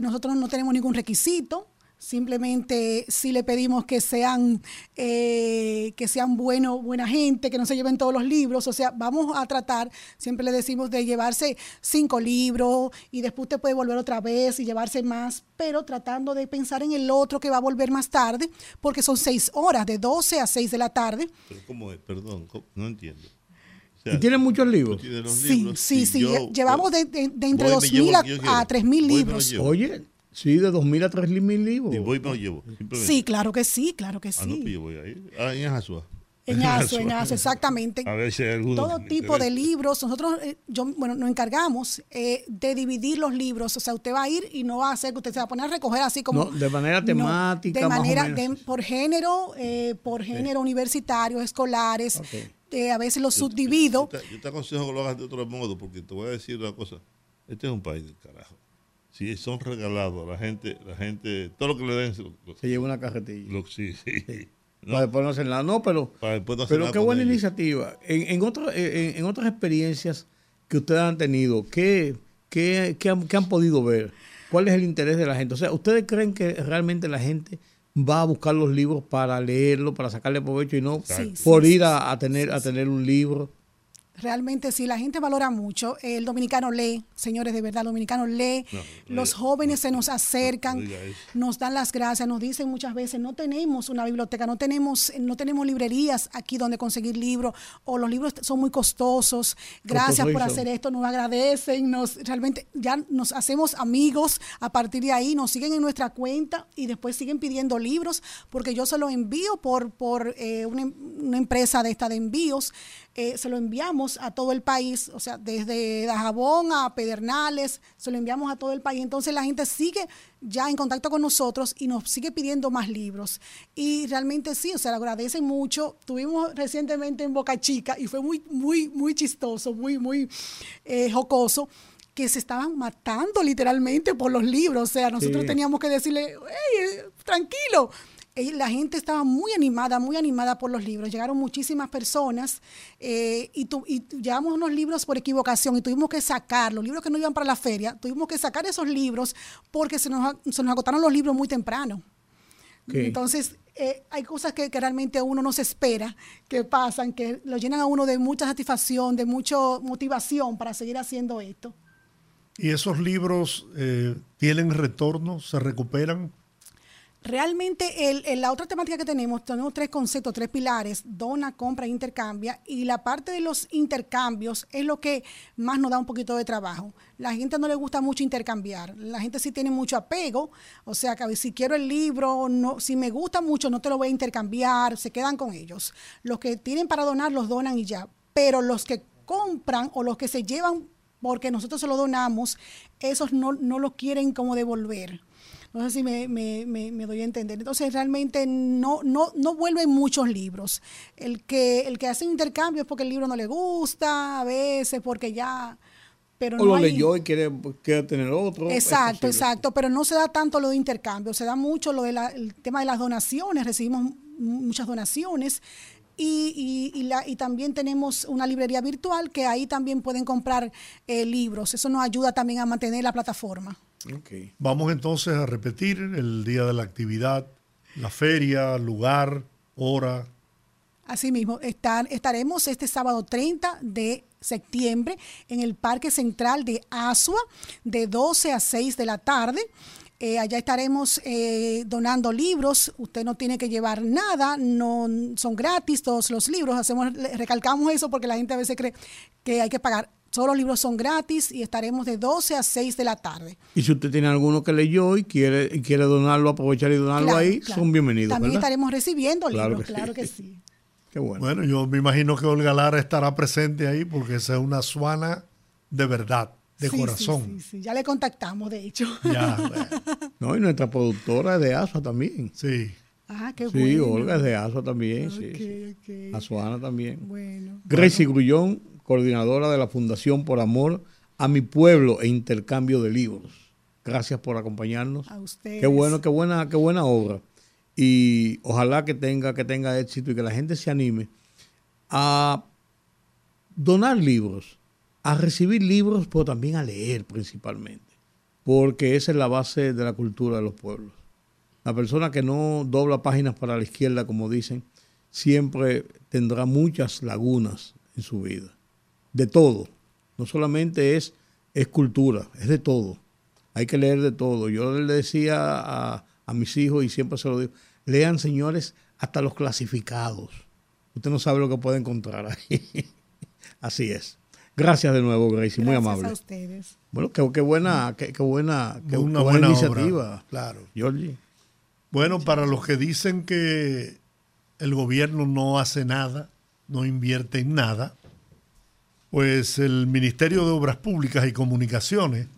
Nosotros no tenemos ningún requisito, Simplemente sí le pedimos que sean, eh, que sean bueno, buena gente, que no se lleven todos los libros. O sea, vamos a tratar, siempre le decimos de llevarse cinco libros y después usted puede volver otra vez y llevarse más, pero tratando de pensar en el otro que va a volver más tarde, porque son seis horas, de 12 a 6 de la tarde. Pero ¿cómo es? Perdón, no entiendo. ¿Y tienen muchos libros? Sí, sí, sí. Llevamos de, entre 2.000 a, a 3.000 libros. Oye, Sí, de 2.000 a 3.000 libros. Y voy y me lo llevo. Sí, claro que sí, claro que ah, sí. Ah, voy ahí. Ah, en Asua. En Asua, en Asua, exactamente. A ver si hay alguno. Todo tipo de libros. Nosotros, eh, yo, bueno, nos encargamos eh, de dividir los libros. O sea, usted va a ir y no va a hacer que usted se va a poner a recoger así como. No, de manera temática. de manera, de, por género, eh, por género universitario, escolares. a veces los subdivido. Yo yo te aconsejo que lo hagas de otro modo, porque te voy a decir una cosa. Este es un país del carajo si son regalados, la gente, la gente, todo lo que le den se, lleva una cajetilla. sí, sí. Para después no hacer nada. No, pero, pero qué buena iniciativa. En, en, en, otras experiencias que ustedes han tenido, ¿qué, qué, qué, han, han, podido ver? ¿Cuál es el interés de la gente? O sea, ¿ustedes creen que realmente la gente va a buscar los libros para leerlo, para sacarle provecho y no por ir a, a tener, a tener un libro? Realmente sí, la gente valora mucho. El dominicano lee, señores, de verdad, el dominicano lee. los jóvenes se nos acercan, nos dan las gracias, nos dicen muchas veces, no tenemos una biblioteca, no tenemos, no tenemos librerías aquí donde conseguir libros, o los libros son muy costosos. Gracias por hacer esto, nos agradecen, nos realmente ya nos hacemos amigos a partir de ahí, nos siguen en nuestra cuenta y después siguen pidiendo libros, porque yo se lo envío por, por eh, una, una empresa de esta de envíos. Eh, se lo enviamos a todo el país, o sea, desde Dajabón a Pedernales, se lo enviamos a todo el país. Entonces la gente sigue ya en contacto con nosotros y nos sigue pidiendo más libros. Y realmente sí, o sea, le agradecen mucho. Tuvimos recientemente en Boca Chica y fue muy, muy, muy chistoso, muy, muy eh, jocoso que se estaban matando literalmente por los libros. O sea, nosotros teníamos que decirle, hey, tranquilo. La gente estaba muy animada, muy animada por los libros. Llegaron muchísimas personas eh, y, y llevamos unos libros por equivocación y tuvimos que sacar los libros que no iban para la feria. Tuvimos que sacar esos libros porque se nos, se nos agotaron los libros muy temprano. Entonces, eh, hay cosas que, realmente uno no se espera que pasan, que lo llenan a uno de mucha satisfacción, de mucha motivación para seguir haciendo esto. ¿Y esos libros eh, tienen retorno? ¿Se recuperan? Realmente el, la otra temática que tenemos, tenemos tres conceptos, tres pilares, dona, compra e intercambia, y la parte de los intercambios es lo que más nos da un poquito de trabajo. La gente no le gusta mucho intercambiar, la gente sí tiene mucho apego, o sea que si quiero el libro, no, si me gusta mucho no te lo voy a intercambiar, se quedan con ellos. Los que tienen para donar los donan y ya, pero los que compran o los que se llevan porque nosotros se lo donamos, esos no, no lo quieren como devolver. No sé si me, doy a entender. Entonces, realmente no, no, no vuelven muchos libros. El que, el que hace un intercambio es porque el libro no le gusta, a veces porque ya... Pero o lo leyó y quiere, tener otro. Exacto, exacto, pero no se da tanto lo de intercambio, se da mucho lo del tema de las donaciones, recibimos muchas donaciones y, y, la, y, también tenemos una librería virtual que ahí también pueden comprar eh, libros. Eso nos ayuda también a mantener la plataforma. Vamos entonces a repetir el día de la actividad, la feria, lugar, hora. Así mismo, estaremos este sábado 30 de septiembre en el Parque Central de Asua de 12 a 6 de la tarde. Eh, allá estaremos eh, donando libros. Usted no tiene que llevar nada, no son gratis todos los libros. Hacemos, recalcamos eso porque la gente a veces cree que hay que pagar. Todos los libros son gratis y estaremos de 12 a 6 de la tarde. Y si usted tiene alguno que leyó y quiere, quiere donarlo, aprovechar y donarlo ahí, son bienvenidos. También estaremos recibiendo libros, claro que sí. Qué bueno. Bueno, yo me imagino que Olga Lara estará presente ahí porque esa es una suana de verdad, de corazón. Sí, sí, ya le contactamos, de hecho. Ya, No, y nuestra productora es de ASUA también. Sí. Ah, qué bueno. Sí, Olga es de ASUA también, sí. Azuana también. Bueno. Gracie Grullón coordinadora de la Fundación por Amor a mi pueblo e intercambio de libros. Gracias por acompañarnos. A ustedes. Qué bueno, qué buena, qué buena obra. Y ojalá que tenga, que tenga éxito y que la gente se anime a donar libros, a recibir libros, pero también a leer principalmente, porque esa es la base de la cultura de los pueblos. La persona que no dobla páginas para la izquierda, como dicen, siempre tendrá muchas lagunas en su vida de todo. No solamente es, escultura, es de todo. Hay que leer de todo. Yo le decía a, mis hijos y siempre se lo digo, lean señores hasta los clasificados. Usted no sabe lo que puede encontrar ahí. Así es. Gracias de nuevo, Gracie, muy amable. a ustedes. Bueno, qué, buena, qué, buena, qué, una buena, iniciativa. claro. Georgie. Bueno, para los que dicen que el gobierno no hace nada, no invierte en nada, pues el Ministerio de Obras Públicas y Comunicaciones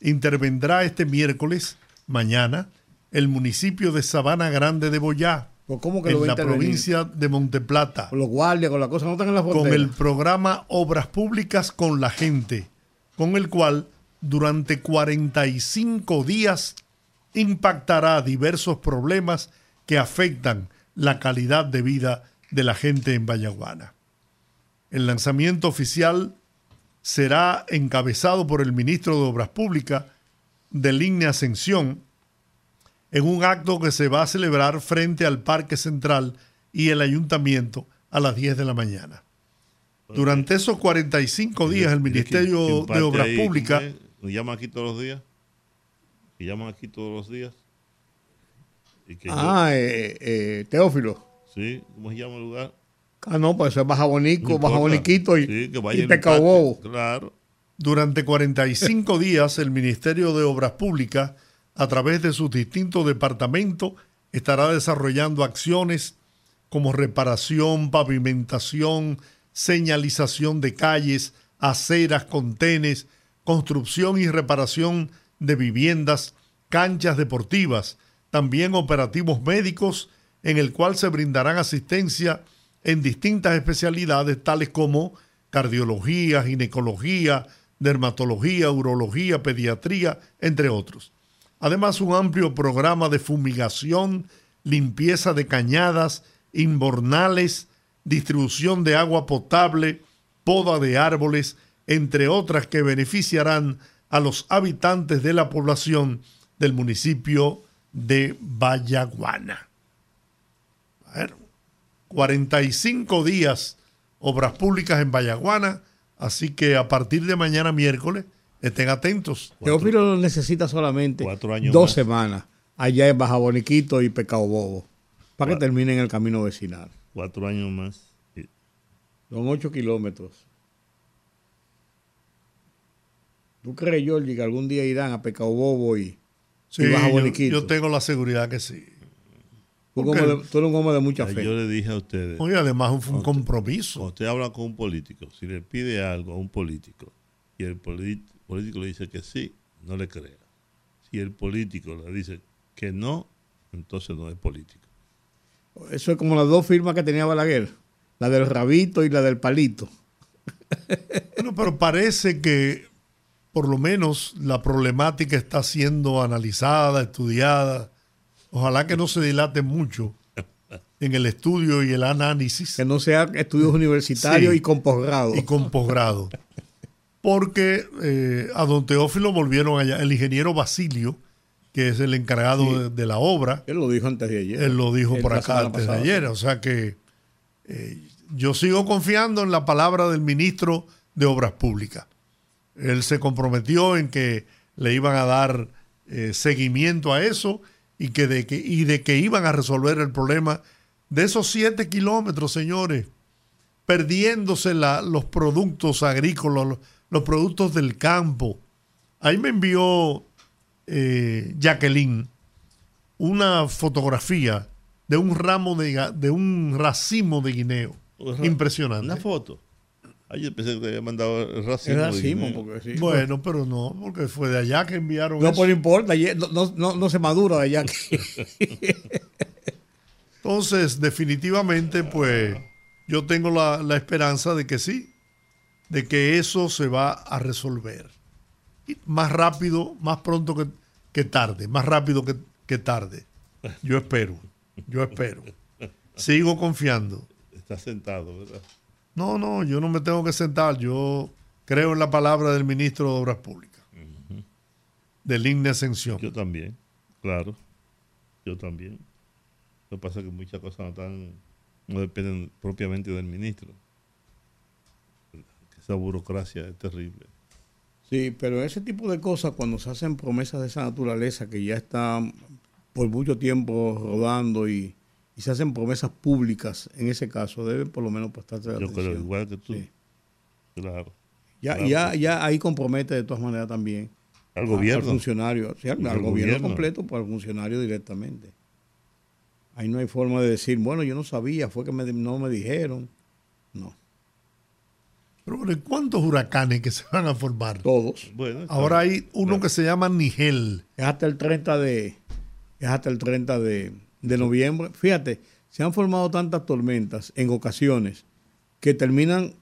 intervendrá este miércoles, mañana, el municipio de Sabana Grande de Boyá, pues, que en la provincia de Monteplata. Con los guardias, con la cosa, no están en la Con el programa Obras Públicas con la gente, con el cual durante 45 días impactará diversos problemas que afectan la calidad de vida de la gente en Vallaguana. El lanzamiento oficial será encabezado por el ministro de Obras Públicas de Línea Ascensión en un acto que se va a celebrar frente al Parque Central y el ayuntamiento a las 10 de la mañana. Durante esos 45 días el Ministerio de Obras Públicas... ¿Nos llaman aquí todos los días? ¿Y llaman aquí todos los días? ah, eh, eh, Teófilo. Sí, ¿cómo se llama el lugar? Ah, no, pues eso es Baja Bonico, Baja Boniquito y, sí, Claro. Durante 45 días, el Ministerio de Obras Públicas, a través de sus distintos departamentos, estará desarrollando acciones como reparación, pavimentación, señalización de calles, aceras, contenes, construcción y reparación de viviendas, canchas deportivas, también operativos médicos en el cual se brindarán asistencia en distintas especialidades tales como cardiología, ginecología, dermatología, urología, pediatría, entre otros. Además, un amplio programa de fumigación, limpieza de cañadas, inbornales, distribución de agua potable, poda de árboles, entre otras que beneficiarán a los habitantes de la población del municipio de Vallaguana. 45 días obras públicas en Vallaguana, así que a partir de mañana miércoles estén atentos. Teófilo lo necesita solamente dos semanas allá en Baja Boniquito y Pecado Bobo para que terminen el camino vecinal. Cuatro años más. Son ocho kilómetros. ¿Tú crees, Jorge, que algún día irán a Pecado Bobo y, Baja Boniquito? Yo, tengo la seguridad que sí. Tú, eres un hombre de mucha fe. Yo le dije a ustedes. Oye, además fue un compromiso. Cuando usted habla con un político, si le pide algo a un político y el político le dice que sí, no le crea. Si el político le dice que no, entonces no es político. Eso es como las dos firmas que tenía Balaguer, la del rabito y la del palito. Bueno, pero parece que por lo menos la problemática está siendo analizada, estudiada. Ojalá que no se dilate mucho en el estudio y el análisis. Que no sea estudios universitarios y con posgrado. Y con posgrado. Porque eh, a don Teófilo volvieron allá, el ingeniero Basilio, que es el encargado de, la obra. Él lo dijo antes de ayer. Él lo dijo por acá antes de ayer. O sea que eh, yo sigo confiando en la palabra del ministro de Obras Públicas. Él se comprometió en que le iban a dar eh, seguimiento a eso y, que de que, y de que iban a resolver el problema de esos siete kilómetros, señores, perdiéndose los productos agrícolas, los, los productos del campo. Ahí me envió eh, Jacqueline una fotografía de un ramo de, de un racimo de guineo. Impresionante. Una foto. Ay, yo pensé que te había mandado el racimo. porque Bueno, pero no, porque fue de allá que enviaron. No, pues no importa, no, no, no, se madura de allá. Entonces, definitivamente, pues yo tengo la, la, esperanza de que sí, de que eso se va a resolver más rápido, más pronto que, tarde, más rápido que, que, tarde. Yo espero, yo espero. Sigo confiando. Está sentado, ¿verdad? No, no, yo no me tengo que sentar. Yo creo en la palabra del ministro de Obras Públicas, del INE Ascensión. Yo también, claro. Yo también. Lo que pasa es que muchas cosas no, están, no dependen propiamente del ministro. Esa burocracia es terrible. Sí, pero ese tipo de cosas, cuando se hacen promesas de esa naturaleza que ya están por mucho tiempo rodando y, se hacen promesas públicas, en ese caso, deben por lo menos prestarse Yo creo igual que tú. Claro. Ya, ya, ya ahí compromete de todas maneras también al gobierno. Al funcionario, al, gobierno, completo, por al funcionario directamente. Ahí no hay forma de decir, bueno, yo no sabía, fue que no me dijeron. No. Pero ¿cuántos huracanes que se van a formar? Todos. Ahora hay uno que se llama Nigel. Es hasta el 30 de, es hasta el 30 de, noviembre. Fíjate, se han formado tantas tormentas en ocasiones que terminan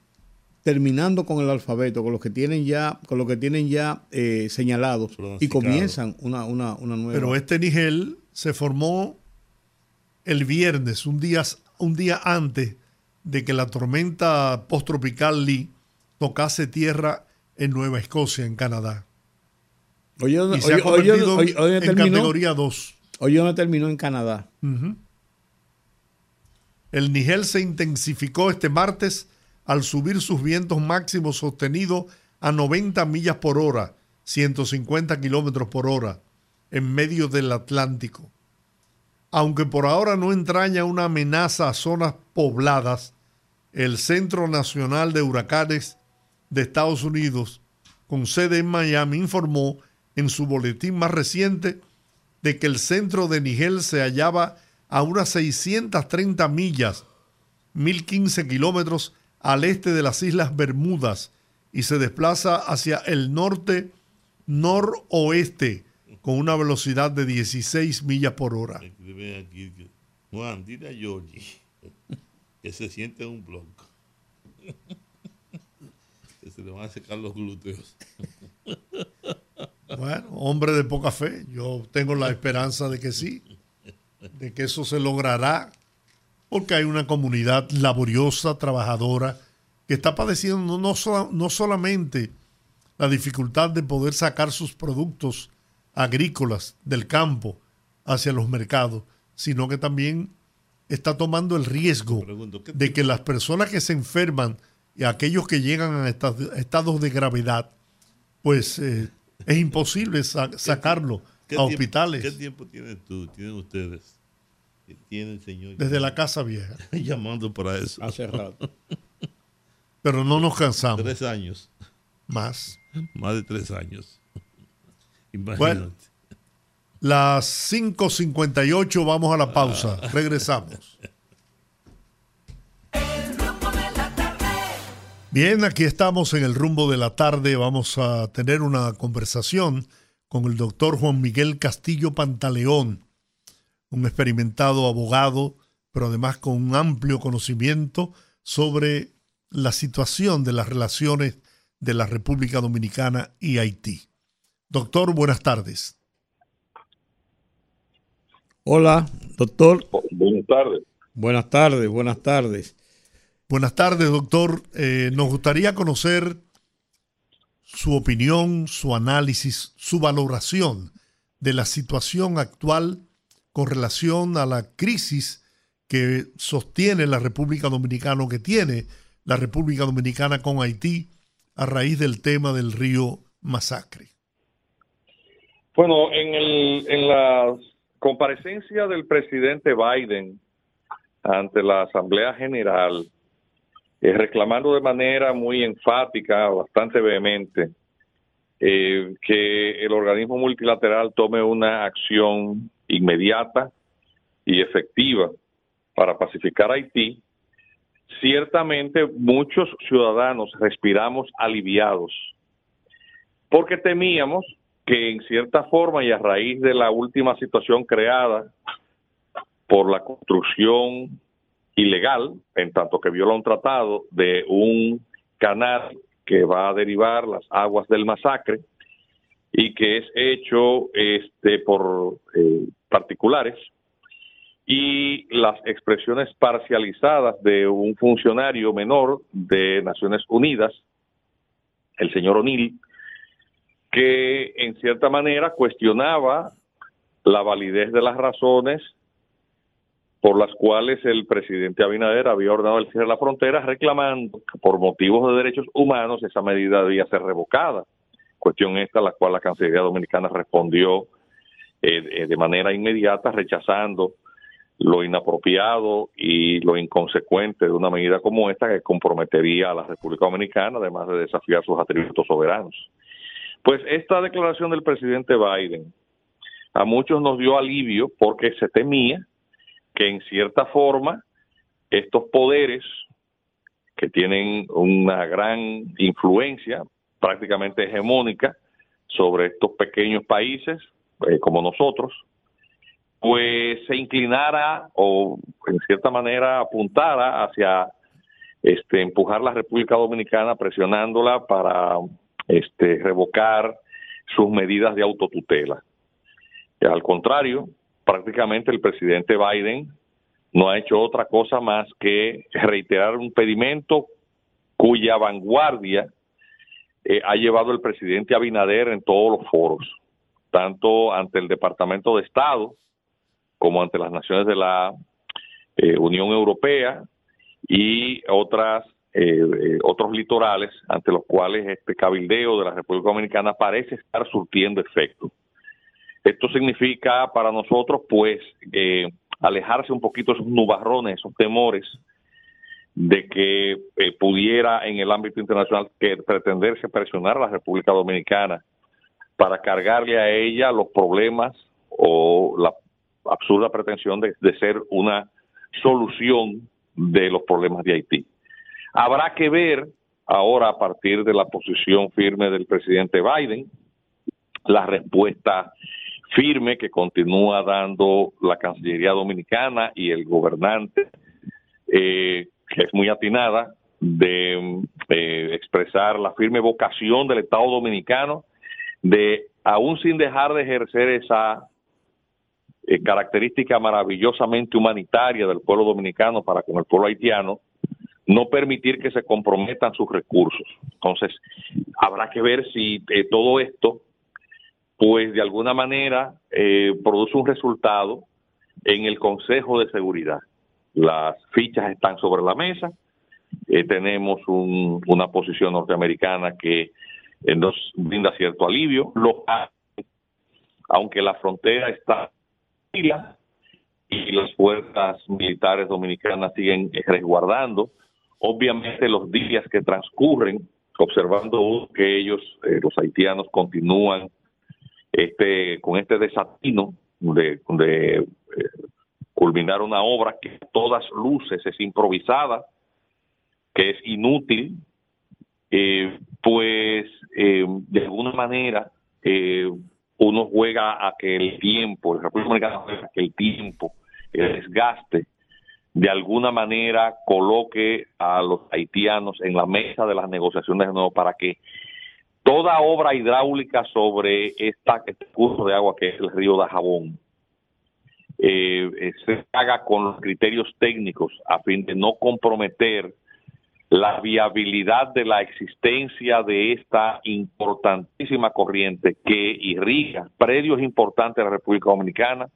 terminando con el alfabeto, con los que tienen ya, con lo que tienen ya eh, señalados y comienzan una, una, una, nueva. Pero este Nigel se formó el viernes, un día, un día antes de que la tormenta posttropical Lee tocase tierra en Nueva Escocia, en Canadá. Oye, y se ha convertido en categoría 2. ¿Dónde terminó en Canadá? El Nigel se intensificó este martes al subir sus vientos máximos sostenidos a 90 millas por hora, 150 kilómetros por hora, en medio del Atlántico. Aunque por ahora no entraña una amenaza a zonas pobladas, el Centro Nacional de Huracanes de Estados Unidos, con sede en Miami, informó en su boletín más reciente de que el centro de Nigel se hallaba a unas 630 millas, 1015 kilómetros al este de las Islas Bermudas y se desplaza hacia el norte noroeste con una velocidad de 16 millas por hora. Juan, dile a Georgie que se siente un blog. le van a secar los glúteos. Bueno, hombre de poca fe, yo tengo la esperanza de que sí, de que eso se logrará, porque hay una comunidad laboriosa, trabajadora, que está padeciendo no, no solamente la dificultad de poder sacar sus productos agrícolas del campo hacia los mercados, sino que también está tomando el riesgo de que las personas que se enferman y aquellos que llegan a estados de gravedad, pues eh, es imposible sacarlo a hospitales. ¿Qué tiempo tienes tú, tienen ustedes? tienen, señor? Desde la casa vieja. Llamando para eso. Hace rato. Pero no nos cansamos. Tres años. Más. Más de tres años. Imagínate. Bueno, las 5.58 vamos a la pausa. Ah. Regresamos. Bien, aquí estamos en el rumbo de la tarde. Vamos a tener una conversación con el doctor Juan Miguel Castillo Pantaleón, un experimentado abogado, pero además con un amplio conocimiento sobre la situación de las relaciones de la República Dominicana y Haití. Doctor, buenas tardes. Hola, doctor. Buenas tardes. Buenas tardes, buenas tardes. Buenas tardes, doctor. Eh, nos gustaría conocer su opinión, su análisis, su valoración de la situación actual con relación a la crisis que sostiene la República Dominicana, que tiene la República Dominicana con Haití a raíz del tema del río Masacre. Bueno, en, el, en la comparecencia del presidente Biden ante la Asamblea General, eh, reclamando de manera muy enfática, bastante vehemente, eh, que el organismo multilateral tome una acción inmediata y efectiva para pacificar Haití, ciertamente muchos ciudadanos respiramos aliviados, porque temíamos que en cierta forma y a raíz de la última situación creada por la construcción ilegal, en tanto que viola un tratado de un canal que va a derivar las aguas del masacre y que es hecho este por eh, particulares y las expresiones parcializadas de un funcionario menor de Naciones Unidas, el señor O'Neill, que en cierta manera cuestionaba la validez de las razones por las cuales el presidente Abinader había ordenado el cierre de la frontera, reclamando que por motivos de derechos humanos esa medida debía ser revocada. Cuestión esta a la cual la Cancillería Dominicana respondió eh, de manera inmediata, rechazando lo inapropiado y lo inconsecuente de una medida como esta que comprometería a la República Dominicana, además de desafiar sus atributos soberanos. Pues esta declaración del presidente Biden a muchos nos dio alivio porque se temía que en cierta forma estos poderes que tienen una gran influencia prácticamente hegemónica sobre estos pequeños países eh, como nosotros, pues se inclinara o en cierta manera apuntara hacia este empujar la República Dominicana presionándola para este revocar sus medidas de autotutela. al contrario, prácticamente el presidente Biden no ha hecho otra cosa más que reiterar un pedimento cuya vanguardia eh, ha llevado el presidente Abinader en todos los foros, tanto ante el Departamento de Estado como ante las naciones de la eh, Unión Europea y otras eh, otros litorales ante los cuales este cabildeo de la República Dominicana parece estar surtiendo efecto. Esto significa para nosotros, pues, eh, alejarse un poquito esos nubarrones, esos temores de que eh, pudiera en el ámbito internacional pretenderse presionar a la República Dominicana para cargarle a ella los problemas o la absurda pretensión de ser una solución de los problemas de Haití. Habrá que ver ahora a partir de la posición firme del presidente Biden, la respuesta firme que continúa dando la Cancillería Dominicana y el gobernante, eh, que es muy atinada, de eh, expresar la firme vocación del Estado dominicano de, aún sin dejar de ejercer esa eh, característica maravillosamente humanitaria del pueblo dominicano para con el pueblo haitiano, no permitir que se comprometan sus recursos. Entonces, habrá que ver si todo esto, pues de alguna manera, eh, produce un resultado en el Consejo de Seguridad. Las fichas están sobre la mesa, eh, tenemos una posición norteamericana que nos brinda cierto alivio, aunque la frontera está y las fuerzas militares dominicanas siguen resguardando Obviamente los días que transcurren, observando que ellos, eh, los haitianos, continúan este, con este desatino de, eh, culminar una obra que a todas luces es improvisada, que es inútil, eh, pues de alguna manera uno juega a que el tiempo, el República Dominicana juega a que el tiempo, el desgaste de alguna manera coloque a los haitianos en la mesa de las negociaciones de para que toda obra hidráulica sobre esta, este curso de agua que es el río de Jabón eh, eh, se haga con los criterios técnicos a fin de no comprometer la viabilidad de la existencia de esta importantísima corriente que irriga predios importantes de la República Dominicana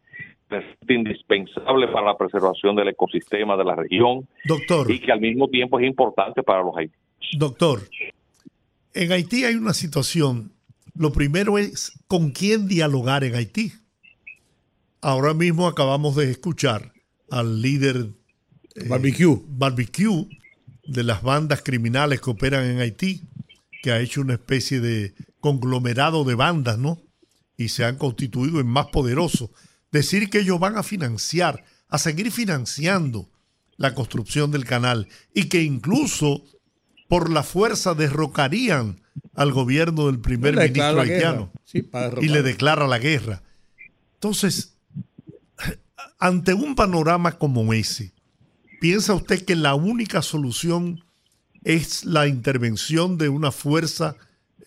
es indispensable para la preservación del ecosistema de la región. Doctor. Y que al mismo tiempo es importante para los haitianos. Doctor, en Haití hay una situación. Lo primero es con quién dialogar en Haití. Ahora mismo acabamos de escuchar al líder eh, barbecue. barbecue de las bandas criminales que operan en Haití, que ha hecho una especie de conglomerado de bandas, ¿no? Y se han constituido en más poderosos decir que ellos van a financiar, a seguir financiando la construcción del canal y que incluso por la fuerza derrocarían al gobierno del primer ministro haitiano y le declara la guerra. Entonces, ante un panorama como ese, ¿piensa usted que la única solución es la intervención de una fuerza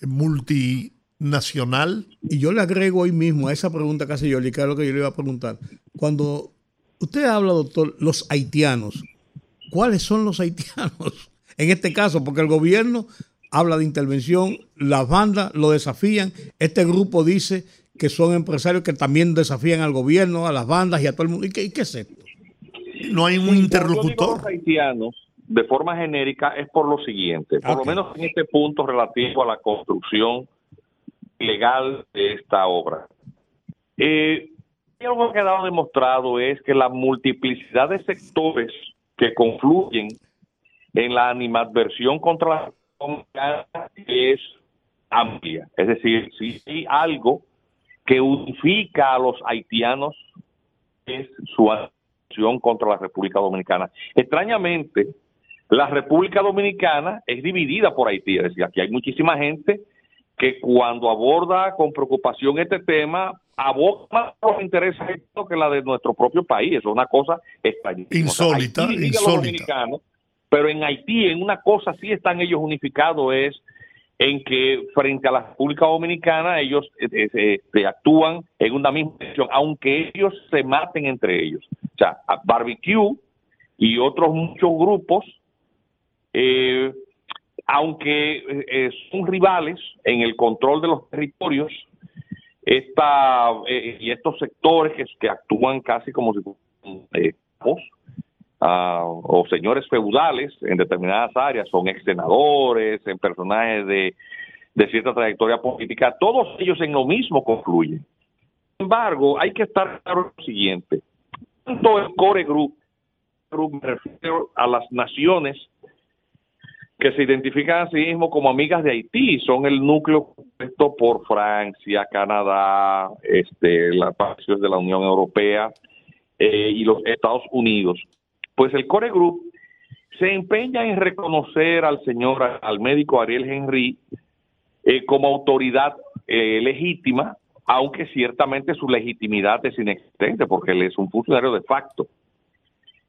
multi nacional. Y yo le agrego hoy mismo a esa pregunta que hace yo, que lo que yo le iba a preguntar. Cuando usted habla, doctor, los haitianos, ¿cuáles son los haitianos? En este caso, porque el gobierno habla de intervención, las bandas lo desafían, este grupo dice que son empresarios que también desafían al gobierno, a las bandas y a todo el mundo. ¿Y qué, es esto? No hay un interlocutor. Los haitianos, de forma genérica, es por lo siguiente, por lo menos en este punto relativo a la construcción legal de esta obra. Eh, algo que ha quedado demostrado es que la multiplicidad de sectores que confluyen en la animadversión contra la es amplia. Es decir, si hay algo que unifica a los haitianos es su acción contra la República Dominicana. Extrañamente, la República Dominicana es dividida por Haití. Es decir, aquí hay muchísima gente que cuando aborda con preocupación este tema, aboga más los intereses que la de nuestro propio país. Es una cosa extraña. Insólita, insólita. Pero en Haití, en una cosa sí están ellos unificados, es en que frente a la República Dominicana ellos eh, eh, actúan en una misma dirección, aunque ellos se maten entre ellos. O sea, Barbecue y otros muchos grupos eh, aunque eh, son rivales en el control de los territorios, esta, y estos sectores que, que, actúan casi como si fueran eh, o señores feudales en determinadas áreas, son ex senadores, en personajes de, cierta trayectoria política, todos ellos en lo mismo confluyen. Sin embargo, hay que estar claro lo siguiente, tanto el Core Group, me refiero a las naciones que se identifican a sí mismos como amigas de Haití, son el núcleo compuesto por Francia, Canadá, este, las países de la Unión Europea eh, y los Estados Unidos. Pues el Core Group se empeña en reconocer al señor, al médico Ariel Henry, eh, como autoridad eh, legítima, aunque ciertamente su legitimidad es inexistente porque él es un funcionario de facto.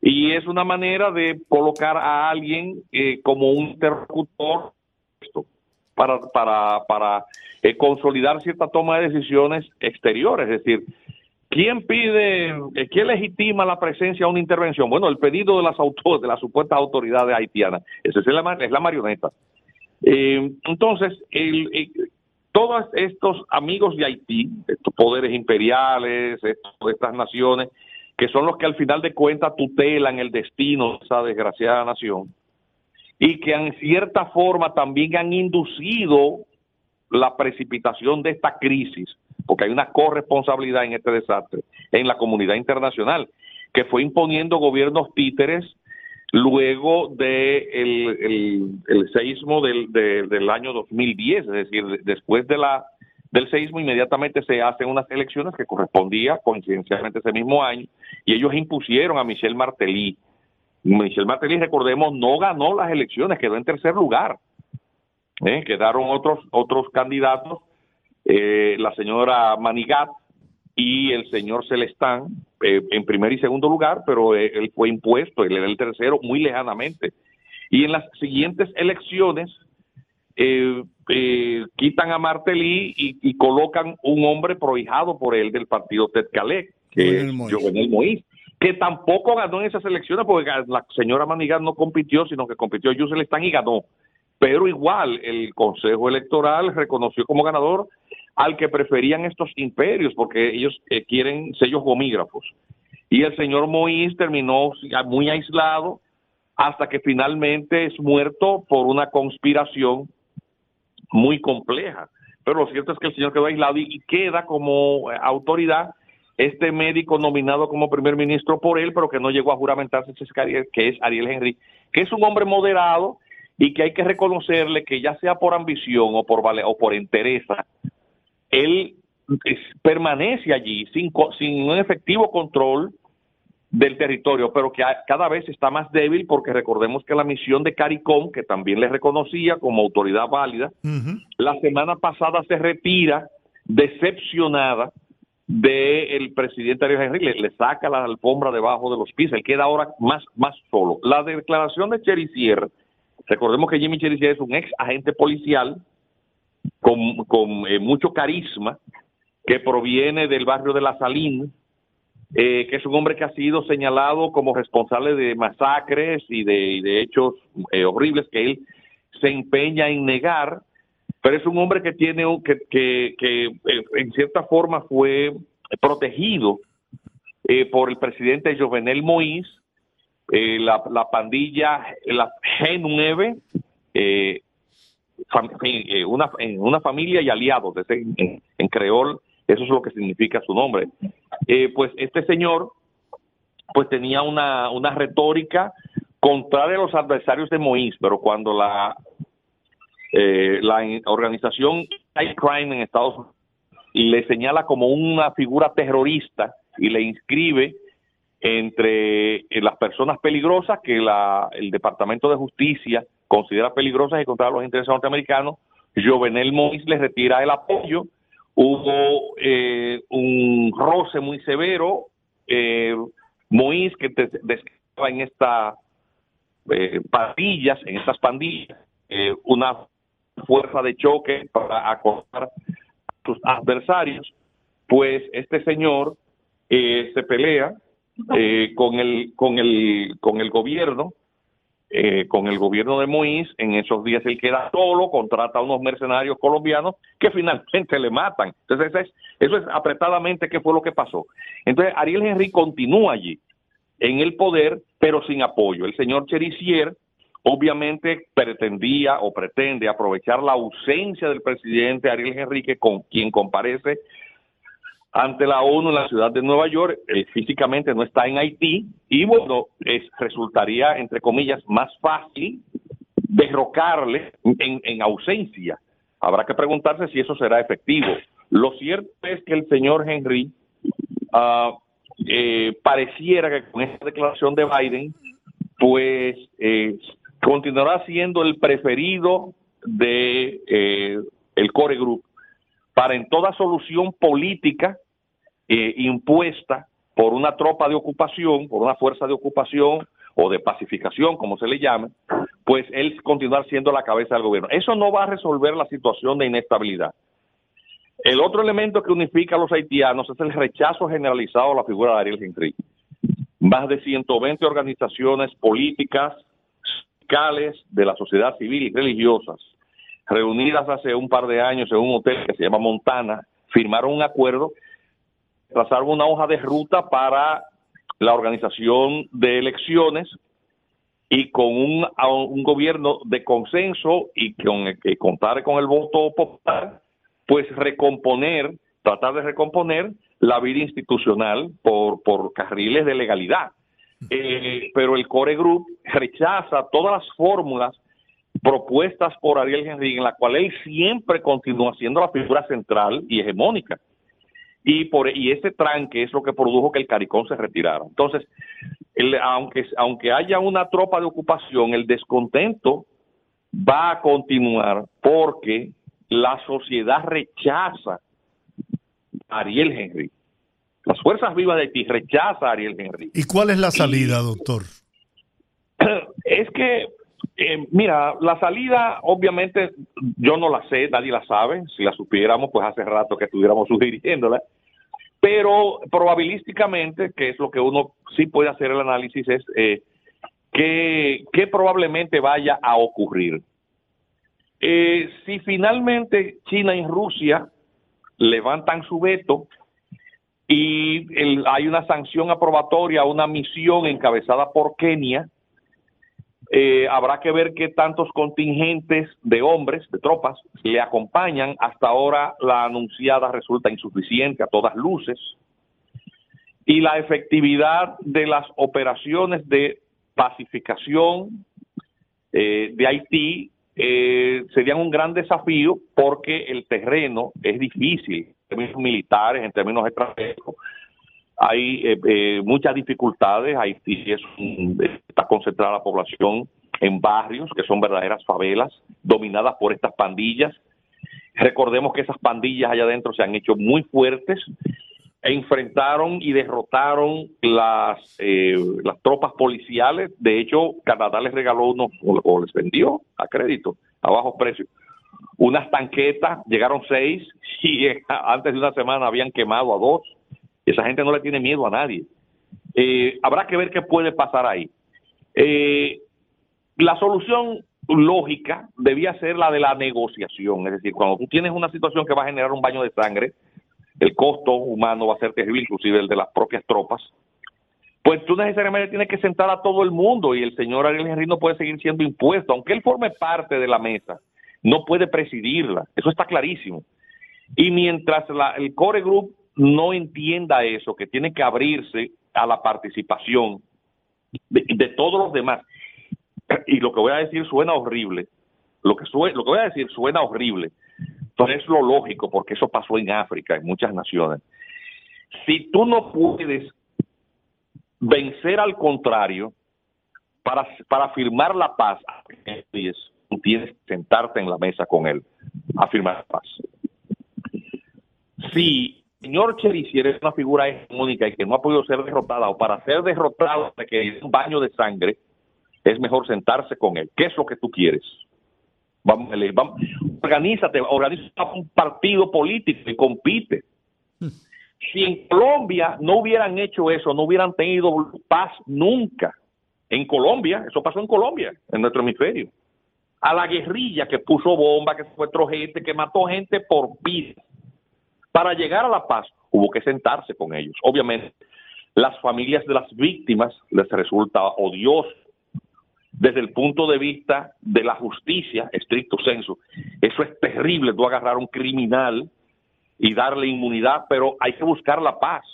y es una manera de colocar a alguien eh, como un interlocutor para, para, para eh, consolidar cierta toma de decisiones exteriores, es decir, ¿Quién pide, eh, quién legitima la presencia de una intervención? Bueno, el pedido de las autores, de las supuestas autoridades haitianas. Esa es la, es la marioneta. Eh, entonces, el, todos estos amigos de Haití, estos poderes imperiales, estas naciones, que son los que al final de cuentas tutelan el destino de esa desgraciada nación, y que en cierta forma también han inducido la precipitación de esta crisis, porque hay una corresponsabilidar en este desastre en la comunidad internacional, que fue imponiendo gobiernos títeres luego de el, el, seísmo del, del año 2010, es decir, después de la del seísmo inmediatamente se hacen unas elecciones que correspondía coincidencialmente ese mismo año y ellos impusieron a Michel Martelly. Michel Martelly, recordemos, no ganó las elecciones, quedó en tercer lugar. ¿eh? Quedaron otros otros candidatos, eh, la señora Manigat y el señor Celestán eh, en primer y segundo lugar, pero él fue impuesto, él era el tercero muy lejanamente. Y en las siguientes elecciones quitan a Martelly y, colocan un hombre prohijado por él del partido Ted que es Jovenel Moïse que tampoco ganó en esas elecciones porque la señora Manigat no compitió, sino que compitió Celestán y ganó pero igual el Consejo Electoral reconoció como ganador al que preferían estos imperios, porque ellos eh, quieren sellos gomígrafos. Y el señor Moïse terminó muy aislado hasta que finalmente es muerto por una conspiración muy compleja. Pero lo cierto es que el señor quedó aislado y, queda como eh, autoridad este médico nominado como primer ministro por él, pero que no llegó a juramentarse, que es Ariel Henry, que es un hombre moderado, y que hay que reconocerle que ya sea por ambición o por o por interés, él permanece allí sin, sin un efectivo control del territorio, pero que cada vez está más débil porque recordemos que la misión de CARICOM, que también le reconocía como autoridad válida, la semana pasada se retira decepcionada del presidente Ariel Henry, le, saca la alfombra debajo de los pies, él queda ahora más, más solo. La declaración de Cherisier Recordemos que Jimmy Cherizier es un ex agente policial con, eh, mucho carisma que proviene del barrio de La Salín, eh, que es un hombre que ha sido señalado como responsable de masacres y de, hechos eh, horribles que él se empeña en negar, pero es un hombre que tiene que, que, que en cierta forma fue protegido por el presidente Jovenel Moïse la, la, pandilla, la G9, eh, eh, una, una familia y aliados, en, en, creol, eso es lo que significa su nombre. pues este señor, pues tenía una, una retórica contraria a los adversarios de Moïse, pero cuando la, la organización High Crime en Estados Unidos le señala como una figura terrorista y le inscribe entre eh, las personas peligrosas que la, el Departamento de Justicia considera peligrosas y contra los intereses norteamericanos, Jovenel Moïse le retira el apoyo, hubo eh, un roce muy severo, eh, Moïse que describía en estas eh, pandillas, en estas pandillas, una fuerza de choque para acosar a sus adversarios, pues este señor se pelea eh, con el con el con el gobierno eh, con el gobierno de Moïse en esos días él queda solo contrata a unos mercenarios colombianos que finalmente le matan. Entonces eso es, eso es apretadamente qué fue lo que pasó. Entonces Ariel Henry continúa allí en el poder pero sin apoyo. El señor Cherisier obviamente pretendía o pretende aprovechar la ausencia del presidente Ariel Henrique con quien comparece ante la ONU en la ciudad de Nueva York, físicamente no está en Haití y bueno, es, resultaría, entre comillas, más fácil derrocarle en, ausencia. Habrá que preguntarse si eso será efectivo. Lo cierto es que el señor Henry uh, eh, pareciera que con esta declaración de Biden, pues eh, continuará siendo el preferido de eh, el Core Group para en toda solución política eh, impuesta por una tropa de ocupación, por una fuerza de ocupación o de pacificación, como se le llame, pues él continuar siendo la cabeza del gobierno. Eso no va a resolver la situación de inestabilidad. El otro elemento que unifica a los haitianos es el rechazo generalizado a la figura de Ariel Henry. Más de 120 organizaciones políticas, fiscales, de la sociedad civil y religiosas, reunidas hace un par de años en un hotel que se llama Montana, firmaron un acuerdo, trazaron una hoja de ruta para la organización de elecciones y con un, un gobierno de consenso y con el que contar con el voto popular, pues recomponer, tratar de recomponer la vida institucional por, por carriles de legalidad. Eh, pero el Core Group rechaza todas las fórmulas propuestas por Ariel Henry, en la cual él siempre continúa siendo la figura central y hegemónica. Y, por, y ese tranque es lo que produjo que el Caricón se retirara. Entonces, aunque, aunque haya una tropa de ocupación, el descontento va a continuar porque la sociedad rechaza a Ariel Henry. Las fuerzas vivas de ti rechazan a Ariel Henry. ¿Y cuál es la salida, doctor? Es que, eh, mira, la salida, obviamente, yo no la sé, nadie la sabe. Si la supiéramos, pues hace rato que estuviéramos sugiriéndola. Pero probabilísticamente, que es lo que uno sí puede hacer el análisis, es eh, que, probablemente vaya a ocurrir. Eh, si finalmente China y Rusia levantan su veto y hay una sanción aprobatoria una misión encabezada por Kenia, eh, habrá que ver qué tantos contingentes de hombres, de tropas, le acompañan. Hasta ahora la anunciada resulta insuficiente a todas luces. Y la efectividad de las operaciones de pacificación eh, de Haití eh, serían un gran desafío porque el terreno es difícil en términos militares, en términos estratégicos. Hay eh, eh, muchas dificultades, Haití es está concentrada la población en barrios que son verdaderas favelas dominadas por estas pandillas. Recordemos que esas pandillas allá adentro se han hecho muy fuertes enfrentaron y derrotaron las, eh, las tropas policiales. De hecho, Canadá les regaló unos, o les vendió a crédito, a bajos precios, unas tanquetas, llegaron seis y antes de una semana habían quemado a dos. Esa gente no le tiene miedo a nadie. Eh, habrá que ver qué puede pasar ahí. Eh, la solución lógica debía ser la de la negociación, es decir, cuando tú tienes una situación que va a generar un baño de sangre, el costo humano va a ser terrible, inclusive el de las propias tropas, pues tú necesariamente tienes que sentar a todo el mundo y el señor Ariel Henry no puede seguir siendo impuesto, aunque él forme parte de la mesa, no puede presidirla, eso está clarísimo. Y mientras el Core Group no entienda eso, que tiene que abrirse a la participación de, todos los demás, y lo que voy a decir suena horrible, lo que, lo que voy a decir suena horrible, entonces es lo lógico, porque eso pasó en África, en muchas naciones. Si tú no puedes vencer al contrario para, para firmar la paz, tienes que sentarte en la mesa con él a firmar la paz. Si señor si es una figura hegemónica y que no ha podido ser derrotada, o para ser derrotado, de que un baño de sangre, es mejor sentarse con él. ¿Qué es lo que tú quieres? Vamos, vamos, organízate, organiza un partido político y compite. Si en Colombia no hubieran hecho eso, no hubieran tenido paz nunca. En Colombia, eso pasó en Colombia, en nuestro hemisferio. A la guerrilla que puso bomba, que secuestró gente, que mató gente por vida. Para llegar a la paz hubo que sentarse con ellos. Obviamente, las familias de las víctimas les resulta odioso desde el punto de vista de la justicia, estricto senso. Eso es terrible, tú agarrar a un criminal y darle inmunidad, pero hay que buscar la paz.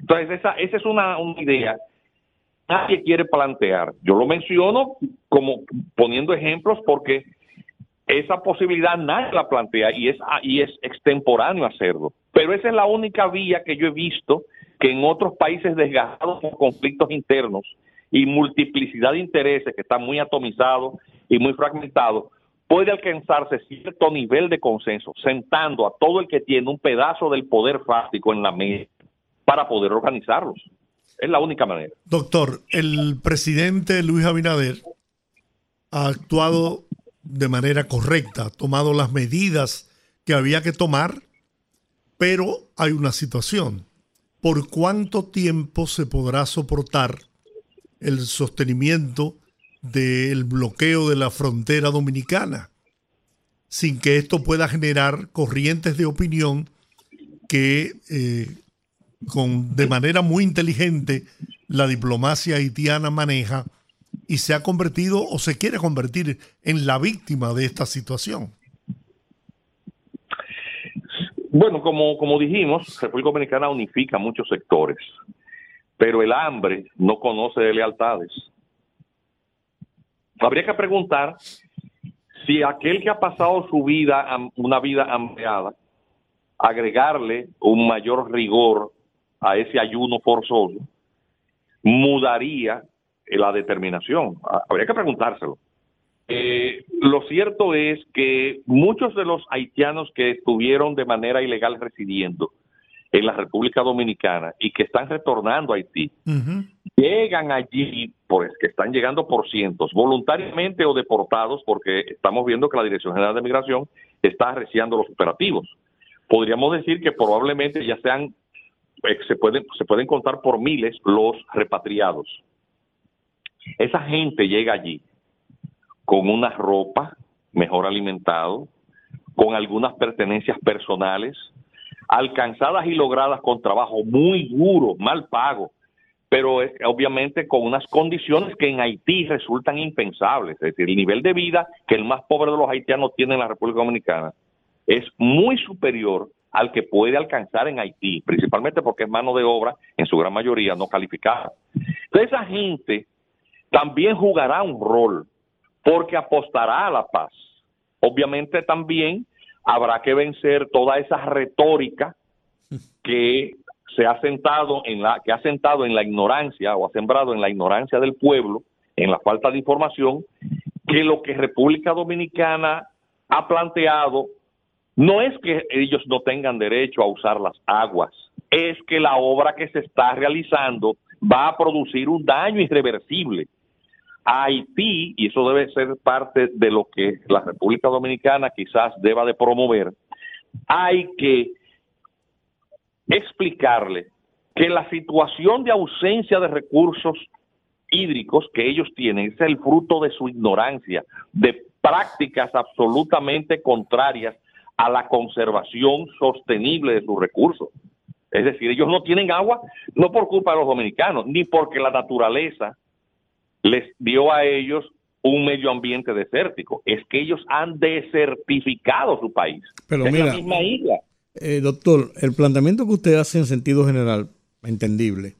Entonces, esa, esa es una, una idea nadie quiere plantear. Yo lo menciono como poniendo ejemplos porque esa posibilidad nadie la plantea y es, y es extemporáneo hacerlo. Pero esa es la única vía que yo he visto que en otros países desgastados por conflictos internos y multiplicidad de intereses que están muy atomizados y muy fragmentados, puede alcanzarse cierto nivel de consenso, sentando a todo el que tiene un pedazo del poder fáctico en la mesa para poder organizarlos. Es la única manera. Doctor, el presidente Luis Abinader ha actuado de manera correcta, tomado las medidas que había que tomar, pero hay una situación. ¿Por cuánto tiempo se podrá soportar el sostenimiento del bloqueo de la frontera dominicana sin que esto pueda generar corrientes de opinión que eh, con, de manera muy inteligente la diplomacia haitiana maneja y se ha convertido o se quiere convertir en la víctima de esta situación. Bueno, como, como dijimos, República Dominicana unifica muchos sectores, pero el hambre no conoce de lealtades. Habría que preguntar si aquel que ha pasado su vida, una vida hambreada, agregarle un mayor rigor a ese ayuno forzoso, mudaría la determinación. Habría que preguntárselo. Eh, lo cierto es que muchos de los haitianos que estuvieron de manera ilegal residiendo en la República Dominicana y que están retornando a Haití, llegan allí, pues que están llegando por cientos, voluntariamente o deportados, porque estamos viendo que la Dirección General de Migración está arreciando los operativos. Podríamos decir que probablemente ya sean, eh, se, pueden, se pueden contar por miles los repatriados. Esa gente llega allí con una ropa mejor alimentado, con algunas pertenencias personales, alcanzadas y logradas con trabajo muy duro, mal pago, pero obviamente con unas condiciones que en Haití resultan impensables. Es decir, el nivel de vida que el más pobre de los haitianos tiene en la República Dominicana es muy superior al que puede alcanzar en Haití, principalmente porque es mano de obra, en su gran mayoría, no calificada. Entonces, esa gente también jugará un rol porque apostará a la paz. Obviamente también habrá que vencer toda esa retórica que se ha sentado en la que ha sentado en la ignorancia o ha sembrado en la ignorancia del pueblo, en la falta de información, que lo que República Dominicana ha planteado no es que ellos no tengan derecho a usar las aguas, es que la obra que se está realizando va a producir un daño irreversible Haití, y eso debe ser parte de lo que la República Dominicana quizás deba de promover, hay que explicarle que la situación de ausencia de recursos hídricos que ellos tienen es el fruto de su ignorancia, de prácticas absolutamente contrarias a la conservación sostenible de sus recursos. Es decir, ellos no tienen agua no por culpa de los dominicanos, ni porque la naturaleza les dio a ellos un medio ambiente desértico. Es que ellos han desertificado su país. Pero mira, la misma isla. Eh, doctor, el planteamiento que usted hace en sentido general, entendible,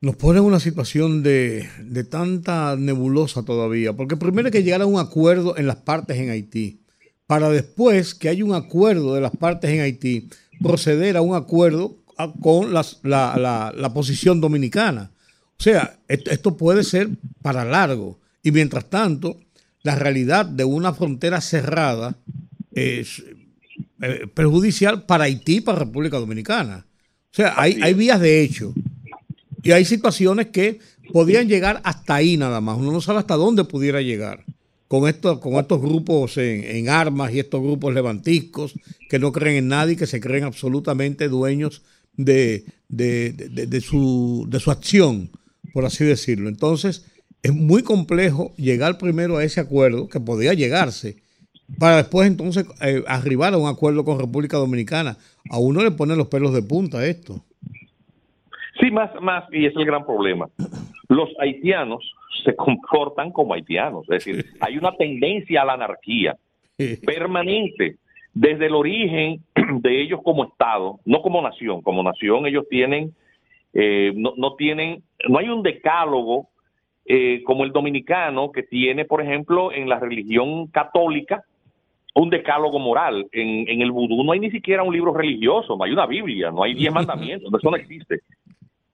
nos pone en una situación de, de tanta nebulosa todavía, porque primero hay que llegar a un acuerdo en las partes en Haití, para después que haya un acuerdo de las partes en Haití, proceder a un acuerdo con la, la, la posición dominicana. O sea, esto, puede ser para largo. Y mientras tanto, la realidad de una frontera cerrada es eh, perjudicial para Haití y para República Dominicana. O sea, hay, hay vías de hecho. Y hay situaciones que podrían llegar hasta ahí nada más. Uno no sabe hasta dónde pudiera llegar con estos, con estos grupos en, armas y estos grupos levantiscos que no creen en nadie, que se creen absolutamente dueños de, de, su, de su acción por así decirlo. Entonces, es muy complejo llegar primero a ese acuerdo, que podía llegarse, para después entonces eh, arribar a un acuerdo con República Dominicana. A uno le pone los pelos de punta esto. Sí, más, más, y es el gran problema. Los haitianos se comportan como haitianos, es decir, hay una tendencia a la anarquía permanente desde el origen de ellos como Estado, no como nación. Como nación ellos tienen eh, no, no, tienen, no hay un decálogo eh, como el dominicano que tiene, por ejemplo, en la religión católica, un decálogo moral. En, en el vudú no hay ni siquiera un libro religioso, no hay una Biblia, no hay diez mandamientos, eso no existe.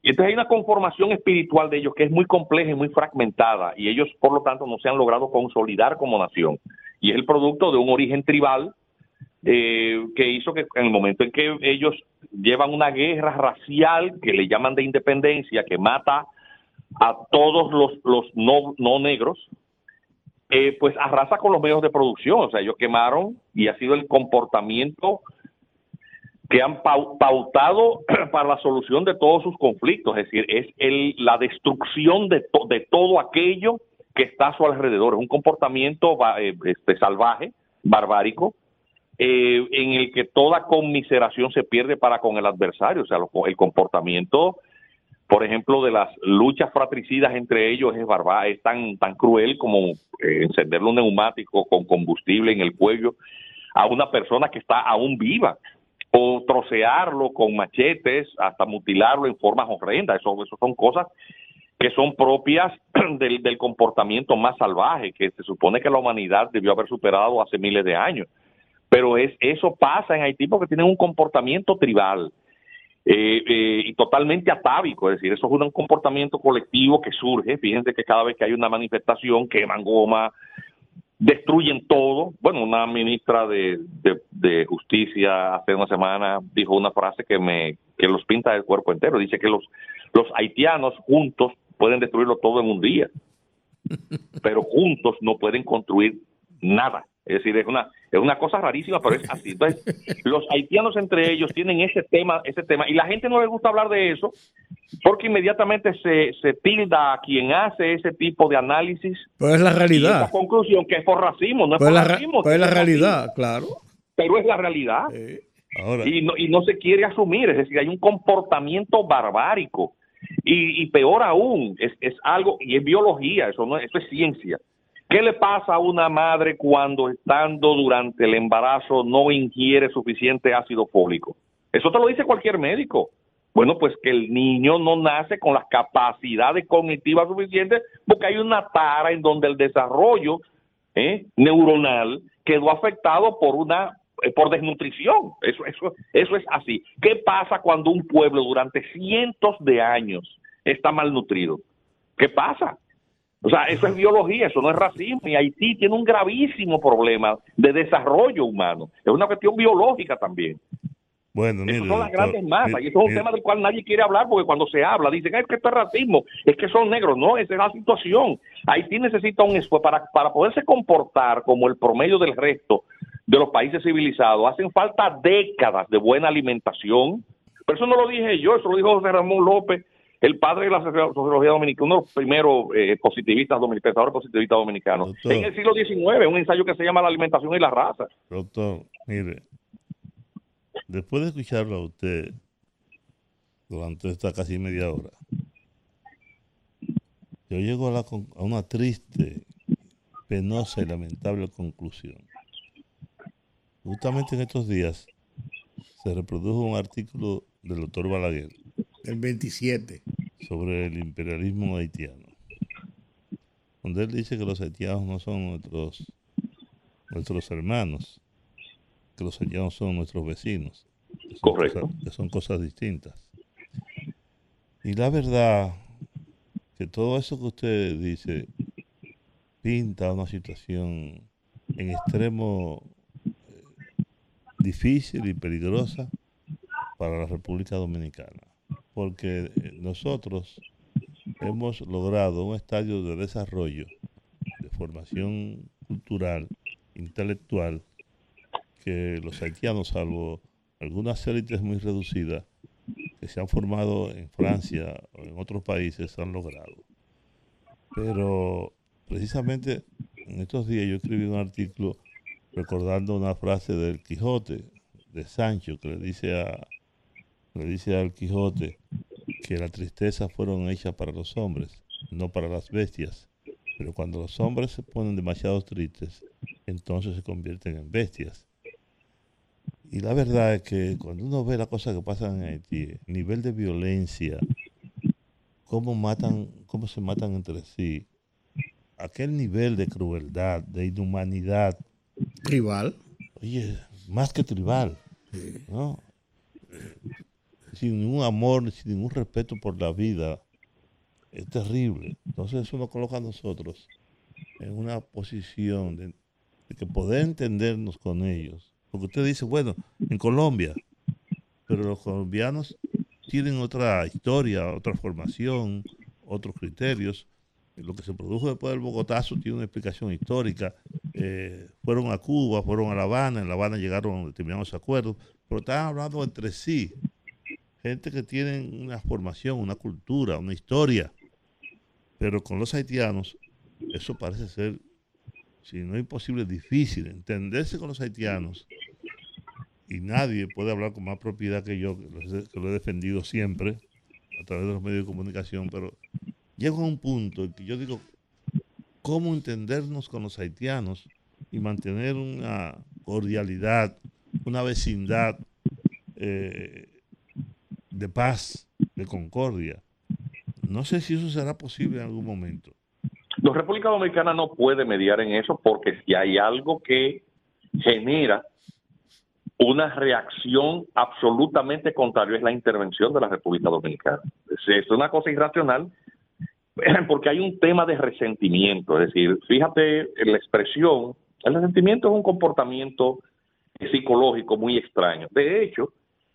Y entonces hay una conformación espiritual de ellos que es muy compleja y muy fragmentada, y ellos, por lo tanto, no se han logrado consolidar como nación. Y es el producto de un origen tribal eh, que hizo que en el momento en que ellos llevan una guerra racial que le llaman de independencia, que mata a todos los, los no, no negros, eh, pues arrasa con los medios de producción. O sea, ellos quemaron y ha sido el comportamiento que han pautado para la solución de todos sus conflictos. Es decir, es el, la destrucción de, de todo aquello que está a su alrededor. Es un comportamiento eh, este, salvaje, barbárico, eh, en el que toda conmiseración se pierde para con el adversario. O sea, el comportamiento, por ejemplo, de las luchas fratricidas entre ellos es barba, es tan, tan cruel como eh, encenderle un neumático con combustible en el cuello a una persona que está aún viva o trocearlo con machetes hasta mutilarlo en formas horrendas. Eso, eso son cosas que son propias del, del, comportamiento más salvaje que se supone que la humanidad debió haber superado hace miles de años. Pero es, eso pasa en Haití porque tienen un comportamiento tribal eh, eh, y totalmente atávico, es decir, eso es un comportamiento colectivo que surge. Fíjense que cada vez que hay una manifestación queman goma, destruyen todo. Bueno, una ministra de, de, justicia hace una semana dijo una frase que me que los pinta del cuerpo entero. Dice que los los haitianos juntos pueden destruirlo todo en un día, pero juntos no pueden construir nada. Es decir, es una, es una cosa rarísima, pero es así. Entonces, los haitianos entre ellos tienen ese tema, ese tema, y la gente no le gusta hablar de eso, porque inmediatamente se, se tilda a quien hace ese tipo de análisis. Pues es la realidad. La conclusión que es por racismo, no es pues por la, racismo. Pues es la realidad, claro. Pero es la realidad. Ahora. Y, no, y no se quiere asumir, es decir, hay un comportamiento barbárico y, peor aún, es, es, algo, y es biología, eso, no, eso es ciencia. ¿Qué le pasa a una madre cuando estando durante el embarazo no ingiere suficiente ácido fólico? Eso te lo dice cualquier médico. Bueno, pues que el niño no nace con las capacidades cognitivas suficientes porque hay una tara en donde el desarrollo ¿eh? neuronal quedó afectado por una eh, por desnutrición. Eso, eso, eso es así. ¿Qué pasa cuando un pueblo durante cientos de años está malnutrido? ¿Qué pasa? O sea, eso es biología, eso no es racismo. Y Haití tiene un gravísimo problema de desarrollo humano. Es una cuestión biológica también. Bueno, Esas son las grandes masas y eso es un tema del cual nadie quiere hablar porque cuando se habla dicen es que esto es racismo, es que son negros. No, esa es la situación. Haití necesita un esfuerzo para, para poderse comportar como el promedio del resto de los países civilizados. Hacen falta décadas de buena alimentación. Pero eso no lo dije yo, eso lo dijo José Ramón López, el padre de la sociología dominicana, uno de los primeros eh, positivistas dominicanos, positivistas dominicanos, en el siglo XIX, un ensayo que se llama La alimentación y la raza. Doctor, mire, después de escucharlo a usted durante esta casi media hora, yo llego a, la, a una triste, penosa y lamentable conclusión. Justamente en estos días se reprodujo un artículo del doctor Balaguer. El 27. Sobre el imperialismo haitiano. Donde él dice que los haitianos no son nuestros, nuestros hermanos, que los haitianos son nuestros vecinos. Que son Correcto. Cosas, que son cosas distintas. Y la verdad que todo eso que usted dice pinta una situación en extremo difícil y peligrosa para la República Dominicana, porque eh, nosotros hemos logrado un estadio de desarrollo, de formación cultural, intelectual, que los haitianos, salvo algunas élites muy reducidas, que se han formado en Francia o en otros países, han logrado. Pero precisamente en estos días yo escribí un artículo recordando una frase del Quijote, de Sancho, que le dice a le dice al Quijote que la tristeza fueron hechas para los hombres, no para las bestias. Pero cuando los hombres se ponen demasiado tristes, entonces se convierten en bestias. Y la verdad es que cuando uno ve las cosas que pasan en Haití, el nivel de violencia, cómo matan, cómo se matan entre sí, aquel nivel de crueldad, de inhumanidad, Tribal. Oye, más que tribal. ¿no? Sin ningún amor, sin ningún respeto por la vida. Es terrible. Entonces eso nos coloca a nosotros en una posición de, que poder entendernos con ellos, Porque usted dice, bueno, en Colombia, pero los colombianos tienen otra historia, otra formación, otros criterios. Lo que se produjo después del Bogotazo tiene una explicación histórica. Eh, fueron a Cuba, fueron a La Habana, en La Habana llegaron a determinados acuerdos, pero estaban hablando entre sí. Gente que tiene una formación, una cultura, una historia. Pero con los haitianos, eso parece ser, si no imposible, difícil. Entenderse con los haitianos y nadie puede hablar con más propiedad que yo, que lo he defendido siempre a través de los medios de comunicación, pero llego a un punto en que yo digo, ¿cómo entendernos con los haitianos y mantener una cordialidad, una vecindad eh, de paz, de concordia? No sé si eso será posible en algún momento. La República Dominicana no puede mediar en eso porque si hay algo que genera una reacción absolutamente contraria es la intervención de la República Dominicana. Es una cosa irracional porque hay un tema de resentimiento, es decir, fíjate en la expresión, el resentimiento es un comportamiento psicológico muy extraño. De hecho,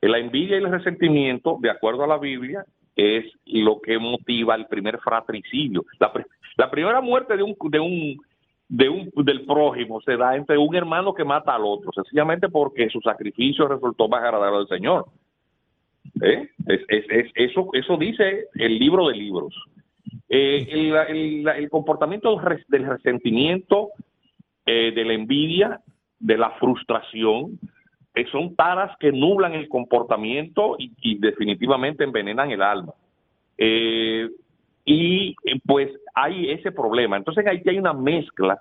la envidia y el resentimiento, de acuerdo a la Biblia, es lo que motiva el primer fratricidio. La, la primera muerte de un, de un de un, del prójimo se da entre un hermano que mata al otro, sencillamente porque su sacrificio resultó más agradable al Señor. ¿Eh? Es, es, eso, eso dice el libro de libros. Eh, el, el, comportamiento del resentimiento, eh, de la envidia, de la frustración, son taras que nublan el comportamiento y, definitivamente envenenan el alma. y pues hay ese problema. Entonces aquí hay una mezcla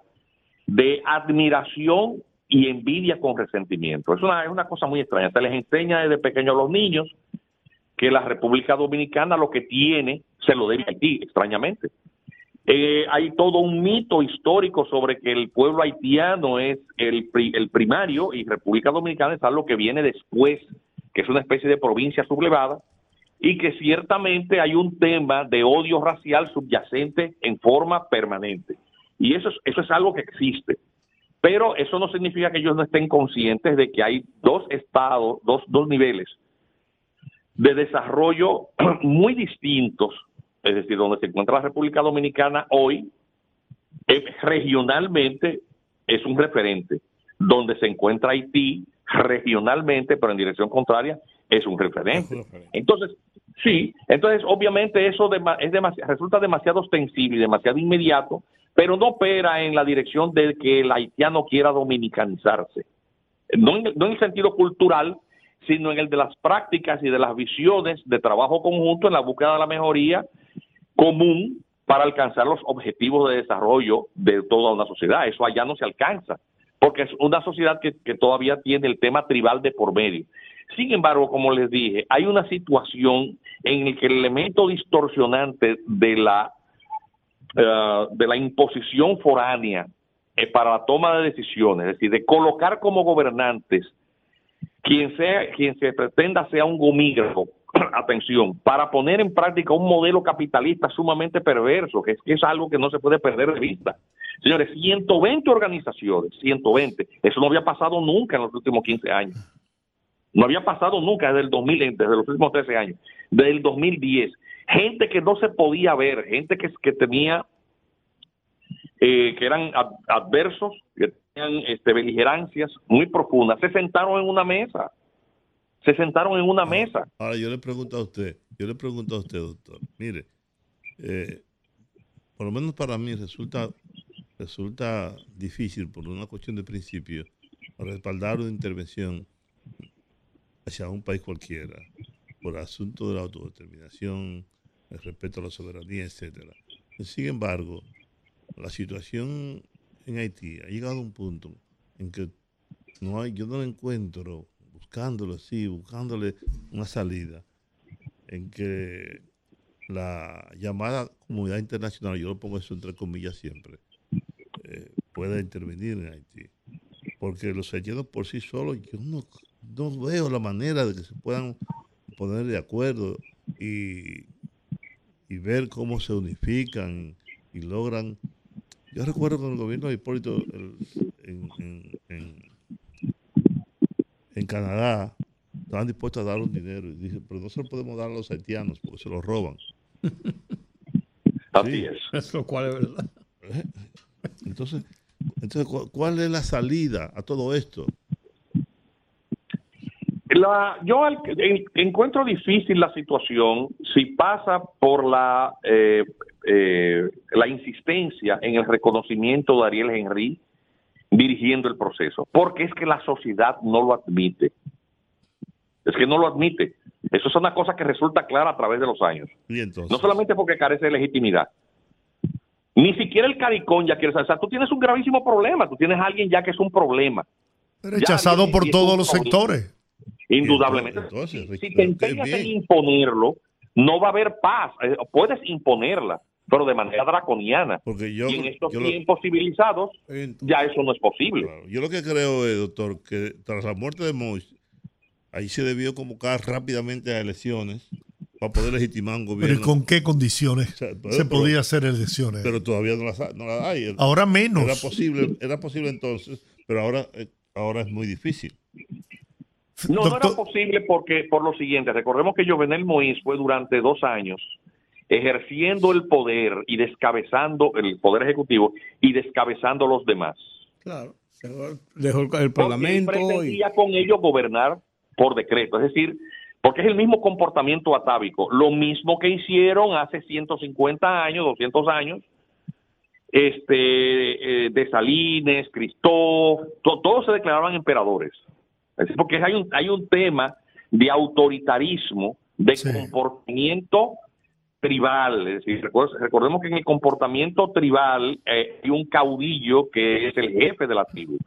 de admiración y envidia con resentimiento. Es una, es una cosa muy extraña. Se les enseña desde pequeños a los niños que la República Dominicana lo que tiene se lo debe a Haití, extrañamente. Eh, hay todo un mito histórico sobre que el pueblo haitiano es el, el primario y República Dominicana es algo que viene después, que es una especie de provincia sublevada, y que ciertamente hay un tema de odio racial subyacente en forma permanente. Y eso es, eso es algo que existe. Pero eso no significa que ellos no estén conscientes de que hay dos estados, dos, dos niveles de desarrollo muy distintos, es decir, donde se encuentra la República Dominicana hoy, eh, regionalmente es un referente, donde se encuentra Haití regionalmente, pero en dirección contraria, es un referente. Entonces, sí, entonces obviamente eso es resulta demasiado ostensible y demasiado inmediato, pero no opera en la dirección de que el haitiano quiera dominicanizarse. No en, no en el sentido cultural, sino en el de las prácticas y de las visiones de trabajo conjunto en la búsqueda de la mejoría común para alcanzar los objetivos de desarrollo de toda una sociedad. Eso allá no se alcanza, porque es una sociedad que, todavía tiene el tema tribal de por medio. Sin embargo, como les dije, hay una situación en la que el elemento distorsionante de la, eh, de la imposición foránea eh, para la toma de decisiones, es decir, de colocar como gobernantes quien sea quien se pretenda sea un gomígrafo, atención, para poner en práctica un modelo capitalista sumamente perverso, que es, que es algo que no se puede perder de vista. Señores, 120 organizaciones, 120, eso no había pasado nunca en los últimos 15 años. No había pasado nunca desde el 2000, desde los últimos 13 años, desde el 2010. Gente que no se podía ver, gente que, que tenía, eh, que eran adversos, que tenían este, beligerancias muy profundas, se sentaron en una mesa. Se sentaron en una mesa. Ahora yo le pregunto a usted, yo le pregunto a usted, doctor, mire, eh, por lo menos para mí resulta, resulta difícil por una cuestión de principio respaldar una intervención hacia un país cualquiera por asunto de la autodeterminación, el respeto a la soberanía, etcétera. Sin embargo, la situación en Haití ha llegado a un punto en que no hay, yo no encuentro, buscándolo así, buscándole una salida, en que la llamada comunidad internacional, yo lo pongo eso entre comillas siempre, eh, pueda intervenir en Haití. Porque los haitianos por sí solos, yo no no veo la manera de que se puedan poner de acuerdo y, y ver cómo se unifican y logran. Yo recuerdo con el gobierno de Hipólito en, Canadá estaban dispuestos a dar un dinero y dije, pero no se lo podemos dar a los haitianos porque se lo roban. Así es. Eso cual es verdad. ¿Eh? Entonces, entonces, ¿cuál es la salida a todo esto? La, yo encuentro difícil la situación si pasa por la, eh, eh, la insistencia en el reconocimiento de Ariel Henry dirigiendo el proceso, porque es que la sociedad no lo admite. Es que no lo admite. Eso es una cosa que resulta clara a través de los años. No solamente porque carece de legitimidad. Ni siquiera el caricón ya quiere saber. O sea, tú tienes un gravísimo problema. Tú tienes a alguien ya que es un problema. Rechazado por todos los sectores. Indudablemente. si te empeñas en imponerlo, no va a haber paz. Eh, puedes imponerla, pero de manera draconiana. Porque yo, y en estos tiempos civilizados, ya eso no es posible. Yo lo que creo, es, doctor, que tras la muerte de Mois, ahí se debió convocar rápidamente a elecciones para poder legitimar un gobierno. ¿Pero con qué condiciones se podía hacer elecciones? Pero todavía no las, no las hay. Ahora menos. Era posible, era posible entonces, pero ahora, eh, ahora es muy difícil. No, no era posible porque, por lo siguiente, recordemos que Jovenel Moïse fue durante dos años ejerciendo el poder y descabezando el poder ejecutivo y descabezando los demás. Claro, dejó el parlamento. y pretendía con ello gobernar por decreto, es decir, porque es el mismo comportamiento atávico, lo mismo que hicieron hace 150 años, 200 años, este, eh, de Salines, Cristóbal, todos se declaraban emperadores porque hay un, hay un tema de autoritarismo, de comportamiento tribal. Es decir, recordemos que en el comportamiento tribal eh, hay un caudillo que es el jefe de la tribu.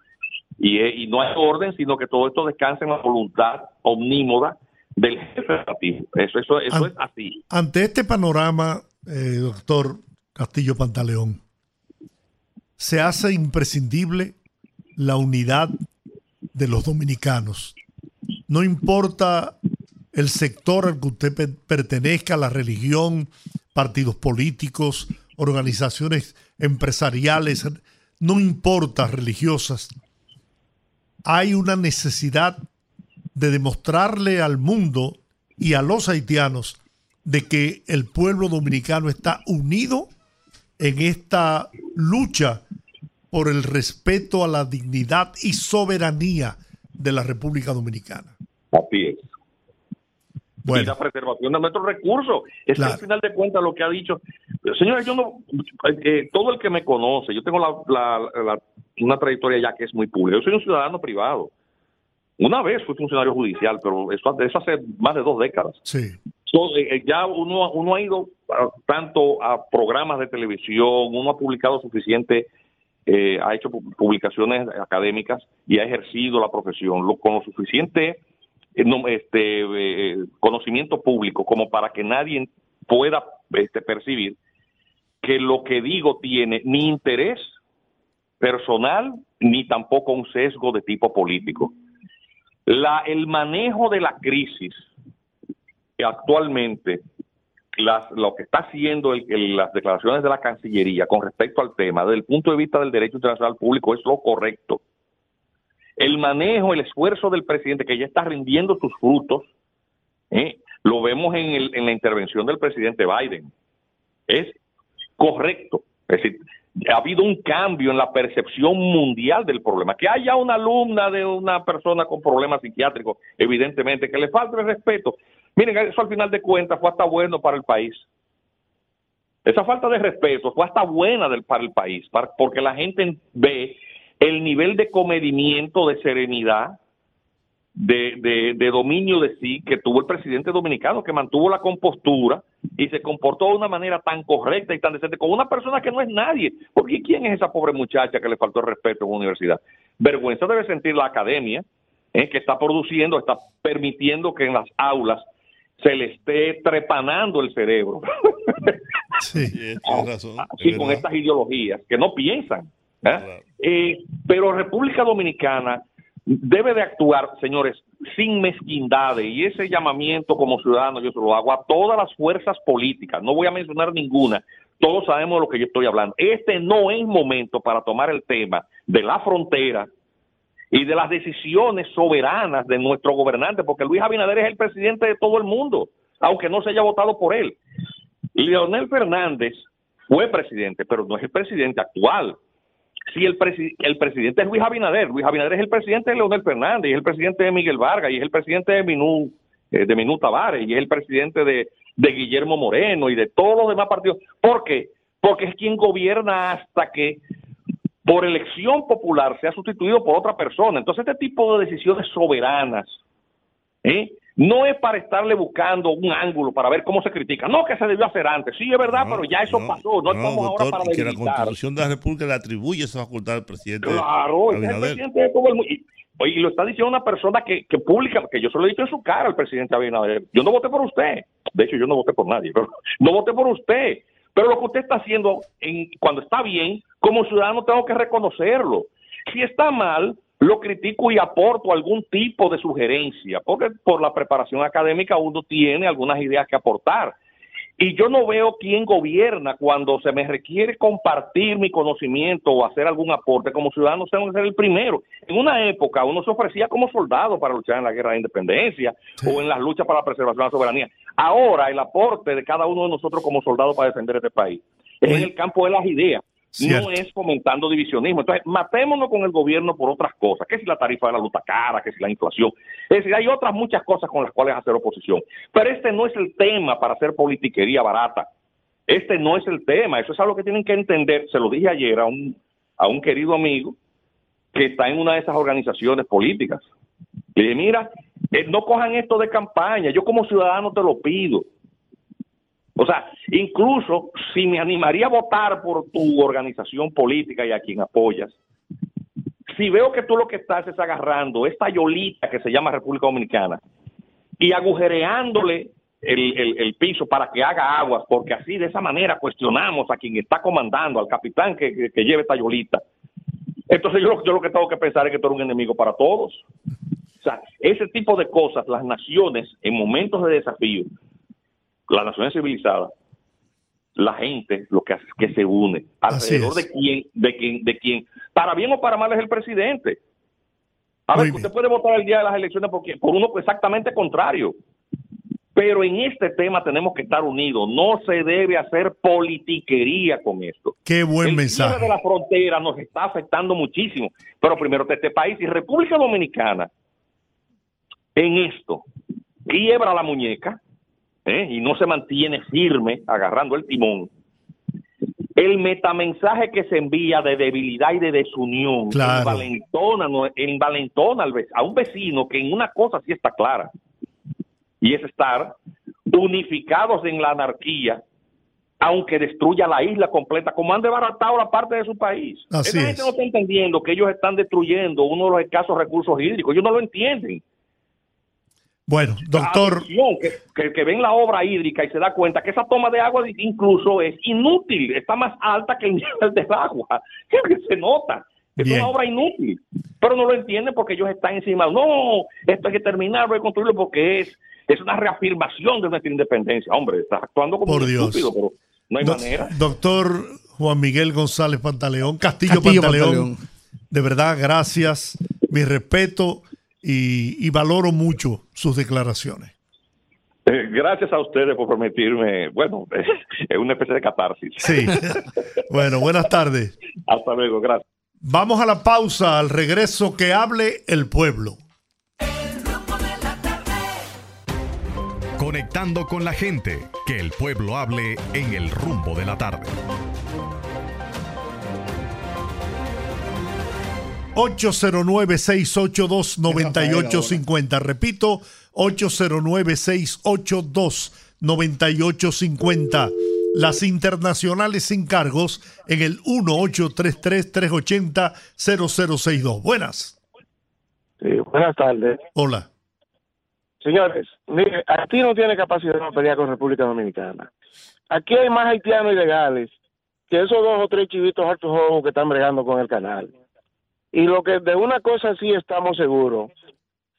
Y, eh, y, no hay orden, sino que todo esto descansa en la voluntad omnímoda del jefe de la tribu. Eso, eso, eso es así. Ante este panorama, eh, doctor Castillo Pantaleón, se hace imprescindible la unidad de los dominicanos. No importa el sector al que usted pertenezca, la religión, partidos políticos, organizaciones empresariales, no importa religiosas. Hay una necesidad de demostrarle al mundo y a los haitianos de que el pueblo dominicano está unido en esta lucha por el respeto a la dignidad y soberanía de la República Dominicana. Así es. Y la preservación de nuestros recursos. Es que al final de cuentas lo que ha dicho. Señores, yo no. Eh, todo el que me conoce, yo tengo una trayectoria ya que es muy pública. Yo soy un ciudadano privado. Una vez fui funcionario judicial, pero eso, eso hace más de dos décadas. Sí. Eh, eh, ya uno, uno ha ido tanto a programas de televisión, uno ha publicado suficiente eh, ha hecho publicaciones académicas y ha ejercido la profesión con lo suficiente eh, este, eh, conocimiento público como para que nadie pueda este, percibir que lo que digo tiene ni interés personal ni tampoco un sesgo de tipo político. La, el manejo de la crisis actualmente lo que está haciendo las declaraciones de la Cancillería con respecto al tema, desde el punto de vista del derecho internacional público, es lo correcto. El manejo, el esfuerzo del presidente, que ya está rindiendo sus frutos, ¿eh? lo vemos en, la intervención del presidente Biden. Es correcto. Es decir, ha habido un cambio en la percepción mundial del problema. Que haya una alumna de una persona con problemas psiquiátricos, evidentemente, que le falta el respeto, Miren, eso al final de cuentas fue hasta bueno para el país. Esa falta de respeto fue hasta buena para el país, porque la gente ve el nivel de comedimiento, de serenidad, de, de, dominio de sí que tuvo el presidente dominicano, que mantuvo la compostura y se comportó de una manera tan correcta y tan decente con una persona que no es nadie. Porque ¿quién es esa pobre muchacha que le faltó el respeto en la universidad? Vergüenza debe sentir la academia, eh, que está produciendo, está permitiendo que en las aulas se le esté trepanando el cerebro. Sí, Así con estas ideologías que no piensan. ¿eh? Eh, pero República Dominicana debe de actuar, señores, sin mezquindades y ese llamamiento como ciudadano yo se lo hago a todas las fuerzas políticas, no voy a mencionar ninguna, todos sabemos de lo que yo estoy hablando. Este no es momento para tomar el tema de la frontera y de las decisiones soberanas de nuestro gobernante, porque Luis Abinader es el presidente de todo el mundo, aunque no se haya votado por él. Leonel Fernández fue presidente, pero no es el presidente actual. Si el, el presidente es Luis Abinader, Luis Abinader es el presidente de Leonel Fernández, y es el presidente de Miguel Vargas, y es el presidente de Minú, eh, de Minú Tavares, y es el presidente de, de Guillermo Moreno y de todos los demás partidos. ¿Por qué? Porque es quien gobierna hasta que por elección popular sea sustituido por otra persona. Entonces, este tipo de decisiones soberanas ¿eh? No es para estarle buscando un ángulo para ver cómo se critica. No, que se debió hacer antes. Sí, es verdad, pero ya eso pasó. No, estamos ahora para que la Constitución de la República le atribuye esa facultad al presidente. Claro, es el presidente de todo el mundo. Y, lo está diciendo una persona que, que pública, que yo se lo he dicho en su cara al presidente Abinader. Yo no voté por usted. De hecho, yo no voté por nadie, pero no voté por usted. Pero lo que usted está haciendo en, cuando está bien, como ciudadano tengo que reconocerlo. Si está mal, lo critico y aporto algún tipo de sugerencia, porque por la preparación académica uno tiene algunas ideas que aportar. Y yo no veo quién gobierna cuando se me requiere compartir mi conocimiento o hacer algún aporte. Como ciudadano tengo que ser el primero. En una época uno se ofrecía como soldado para luchar en la guerra de independencia o en las luchas para la preservación de la soberanía. Ahora el aporte de cada uno de nosotros como soldado para defender este país es en el campo de las ideas no es fomentando divisionismo. Entonces, matémonos con el gobierno por otras cosas, que si la tarifa de la luta cara, que si la inflación. Es decir, hay otras muchas cosas con las cuales hacer oposición. Pero este no es el tema para hacer politiquería barata. Este no es el tema. Eso es algo que tienen que entender. Se lo dije ayer a un, a un querido amigo que está en una de esas organizaciones políticas. Le dije, mira, eh, no cojan esto de campaña. Yo como ciudadano te lo pido. O sea, incluso si me animaría a votar por tu organización política y a quien apoyas, si veo que tú lo que estás es agarrando esta yolita que se llama República Dominicana y agujereándole el, piso para que haga aguas, porque así de esa manera cuestionamos a quien está comandando, al capitán que, que, lleve esta yolita. Entonces yo lo que tengo que pensar es que tú eres un enemigo para todos. O sea, ese tipo de cosas, las naciones en momentos de desafío las naciones civilizadas, la gente lo que hace es que se une alrededor de quién, de quién, de quién, para bien o para mal es el presidente. A ver, usted puede votar el día de las elecciones por, por uno exactamente contrario. Pero en este tema tenemos que estar unidos. No se debe hacer politiquería con esto. Qué buen el mensaje. de la frontera nos está afectando muchísimo. Pero primero este país y República Dominicana en esto quiebra la muñeca ¿eh? y no se mantiene firme agarrando el timón, el metamensaje que se envía de debilidad y de desunión envalentona, envalentona a un vecino que en una cosa sí está clara, y es estar unificados en la anarquía, aunque destruya la isla completa, como han desbaratado la parte de su país. Así Esa gente no está entendiendo que ellos están destruyendo uno de los escasos recursos hídricos, ellos no lo entienden. Bueno, doctor. Que, que, ven la obra hídrica y se da cuenta que esa toma de agua incluso es inútil, está más alta que el nivel del agua. que se nota. Es una obra inútil. Pero no lo entienden porque ellos están encima. No, esto hay que terminarlo, hay que construirlo porque es, es una reafirmación de nuestra independencia. Hombre, estás actuando como un estúpido, pero no hay manera. Doctor Juan Miguel González Pantaleón, Castillo, Pantaleón, de verdad, gracias. Mi respeto y, valoro mucho sus declaraciones. Eh, gracias a ustedes por permitirme, bueno, es una especie de catarsis. Sí. bueno, buenas tardes. Hasta luego, gracias. Vamos a la pausa, al regreso que hable el pueblo. Conectando con la gente, que el pueblo hable en el rumbo de la tarde. 809-682-9850. Repito, 809-682-9850. Las internacionales sin cargos en el 1833-380-0062. Buenas. buenas tardes. Hola. Señores, mire, Haití no tiene capacidad de pelear con República Dominicana. Aquí hay más haitianos ilegales que esos dos o tres chivitos altos ojos que están bregando con el canal. Y lo que de una cosa sí estamos seguros,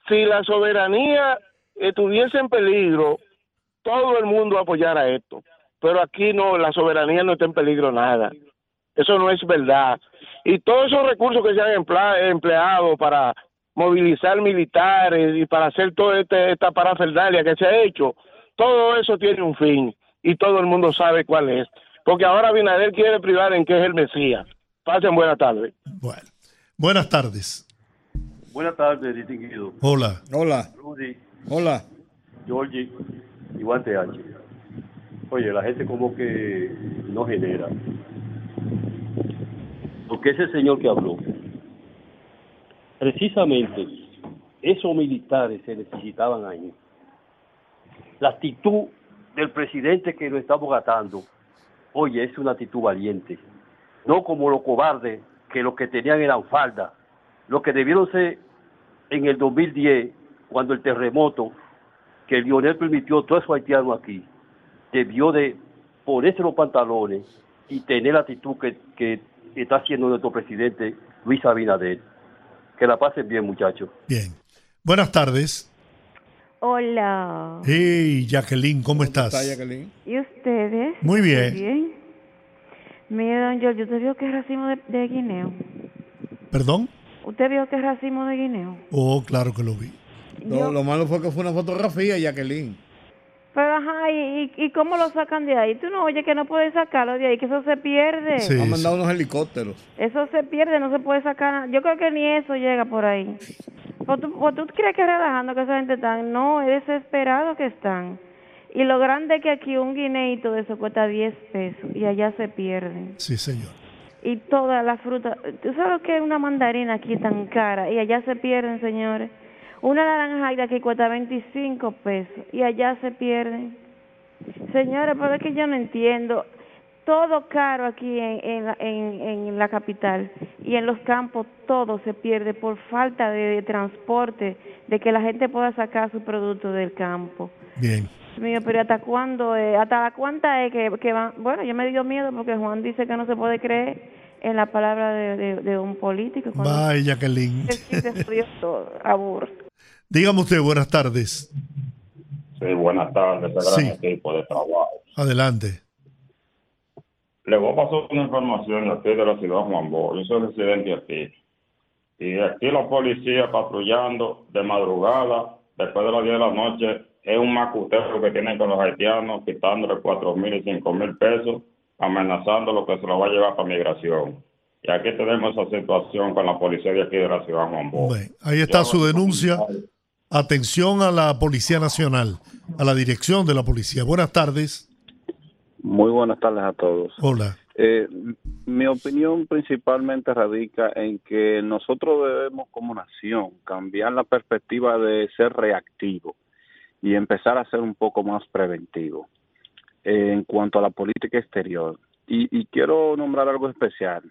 si la soberanía estuviese en peligro, todo el mundo apoyara esto. Pero aquí no, la soberanía no está en peligro nada. Eso no es verdad. Y todos esos recursos que se han empleado para movilizar militares y para hacer toda este, esta parafernalia que se ha hecho, todo eso tiene un fin y todo el mundo sabe cuál es. Porque ahora Binader quiere privar en qué es el Mesías. Pasen buenas tardes. Bueno, buenas tardes. Buenas tardes, distinguido. Hola. Hola. Rudy. Hola. Georgie y Guante H. Oye, la gente como que no genera. Porque ese señor que habló, precisamente esos militares se necesitaban ahí. La actitud del presidente que lo estamos gatando, oye, es una actitud valiente. No como los cobardes que lo que tenían eran falda. Lo que debieron ser en el 2010, cuando el terremoto, que Lionel permitió todo eso haitiano aquí, debió de ponerse los pantalones y tener la actitud que, que está haciendo nuestro presidente Luis Abinader. Que la pasen bien, muchachos. Bien. Buenas tardes. Hola. Hey, Jacqueline, ¿cómo, estás? Jacqueline? ¿Y ustedes? Muy bien. bien. Mira, don George, ¿usted vio que es racimo de, de guineo? ¿Perdón? ¿Usted vio que es racimo de guineo? Oh, claro que lo vi. Lo, lo malo fue que fue una fotografía, Jacqueline. Pero ajá, ¿y, y cómo lo sacan de ahí? Tú no oyes que no puedes sacarlo de ahí, que eso se pierde. Sí, Han sí. mandado unos helicópteros. Eso se pierde, no se puede sacar. Yo creo que ni eso llega por ahí. ¿O tú, o tú crees que relajando que esa gente están? No, es desesperado que están. Y lo grande es que aquí un guineito de eso cuesta 10 pesos y allá se pierden. Sí, señor. Y toda la fruta. ¿Tú sabes lo que es una mandarina aquí tan cara? Y allá se pierden, señores. Una naranja de aquí cuesta 25 pesos y allá se pierden. Señores, pero es que yo no entiendo. Todo caro aquí en, en, la- en, en la capital y en los campos todo se pierde por falta de, de transporte, de que la gente pueda sacar su producto del campo. Bien. Dios mío, pero ¿hasta cuándo? eh? ¿Hasta la cuánta es que, que van? Bueno, yo me dio miedo porque Juan dice que no se puede creer en la palabra de, de, de un político. cuando Bye, Jacqueline. todo, aburro. Dígame usted, buenas tardes. Sí, buenas tardes, gran Sí. equipo de trabajo. Adelante. Le voy a pasar una información aquí de la ciudad de Juan Bo. Yo soy residente aquí. Y aquí la policía patrullando de madrugada, después de las 10 de la noche, es un macutero que tienen con los haitianos, quitándole cuatro mil y cinco mil pesos, amenazando lo que se lo va a llevar para migración. Y aquí tenemos esa situación con la policía de aquí de la ciudad de Juan. Bueno, ahí está su denuncia. Atención a la Policía Nacional, a la dirección de la policía. Buenas tardes. Muy buenas tardes a todos. Hola. Eh, mi opinión principalmente radica en que nosotros debemos como nación cambiar la perspectiva de ser reactivo y empezar a ser un poco más preventivo eh, en cuanto a la política exterior. Y, quiero nombrar algo especial.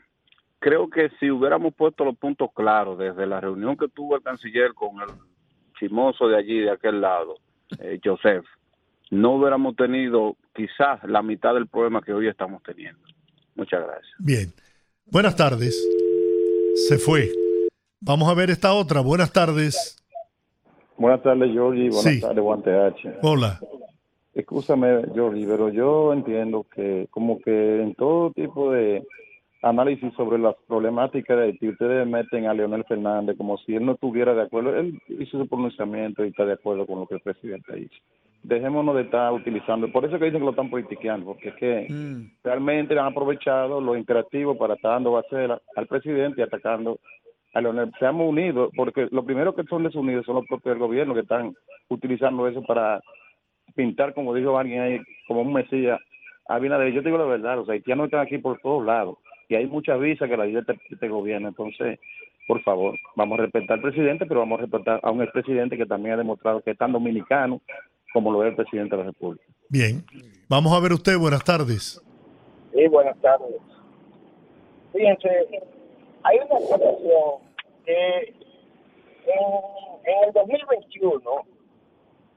Creo que si hubiéramos puesto los puntos claros desde la reunión que tuvo el canciller con el chimoso de allí, de aquel lado, eh, Joseph, no hubiéramos tenido quizás la mitad del problema que hoy estamos teniendo. Muchas gracias. Bien. Buenas tardes. Se fue. Vamos a ver esta otra. Buenas tardes. Buenas tardes, Georgie. Buenas Sí. tardes, Guante H. Hola. Escúchame, Georgie, pero yo entiendo que como que en todo tipo de análisis sobre las problemáticas de Haití, ustedes meten a Leonel Fernández como si él no estuviera de acuerdo. Él hizo su pronunciamiento y está de acuerdo con lo que el presidente dice. Dejémonos de estar utilizando, por eso que dicen que lo están politiqueando, porque es que realmente han aprovechado los interactivos para estar dando base al presidente y atacando a Leonel. Seamos unidos, porque lo primero que son desunidos son los propios del gobierno que están utilizando eso para pintar, como dijo alguien ahí, como un mesías. a Abinader, yo te digo la verdad, los haitianos están aquí por todos lados y hay muchas visas que la dio este, este gobierno. Entonces, por favor, vamos a respetar al presidente, pero vamos a respetar a un expresidente que también ha demostrado que es tan dominicano como lo es el presidente de la República. Bien. Vamos a ver usted. Buenas tardes. Sí, buenas tardes. Fíjense, hay una situación que en, en el 2021,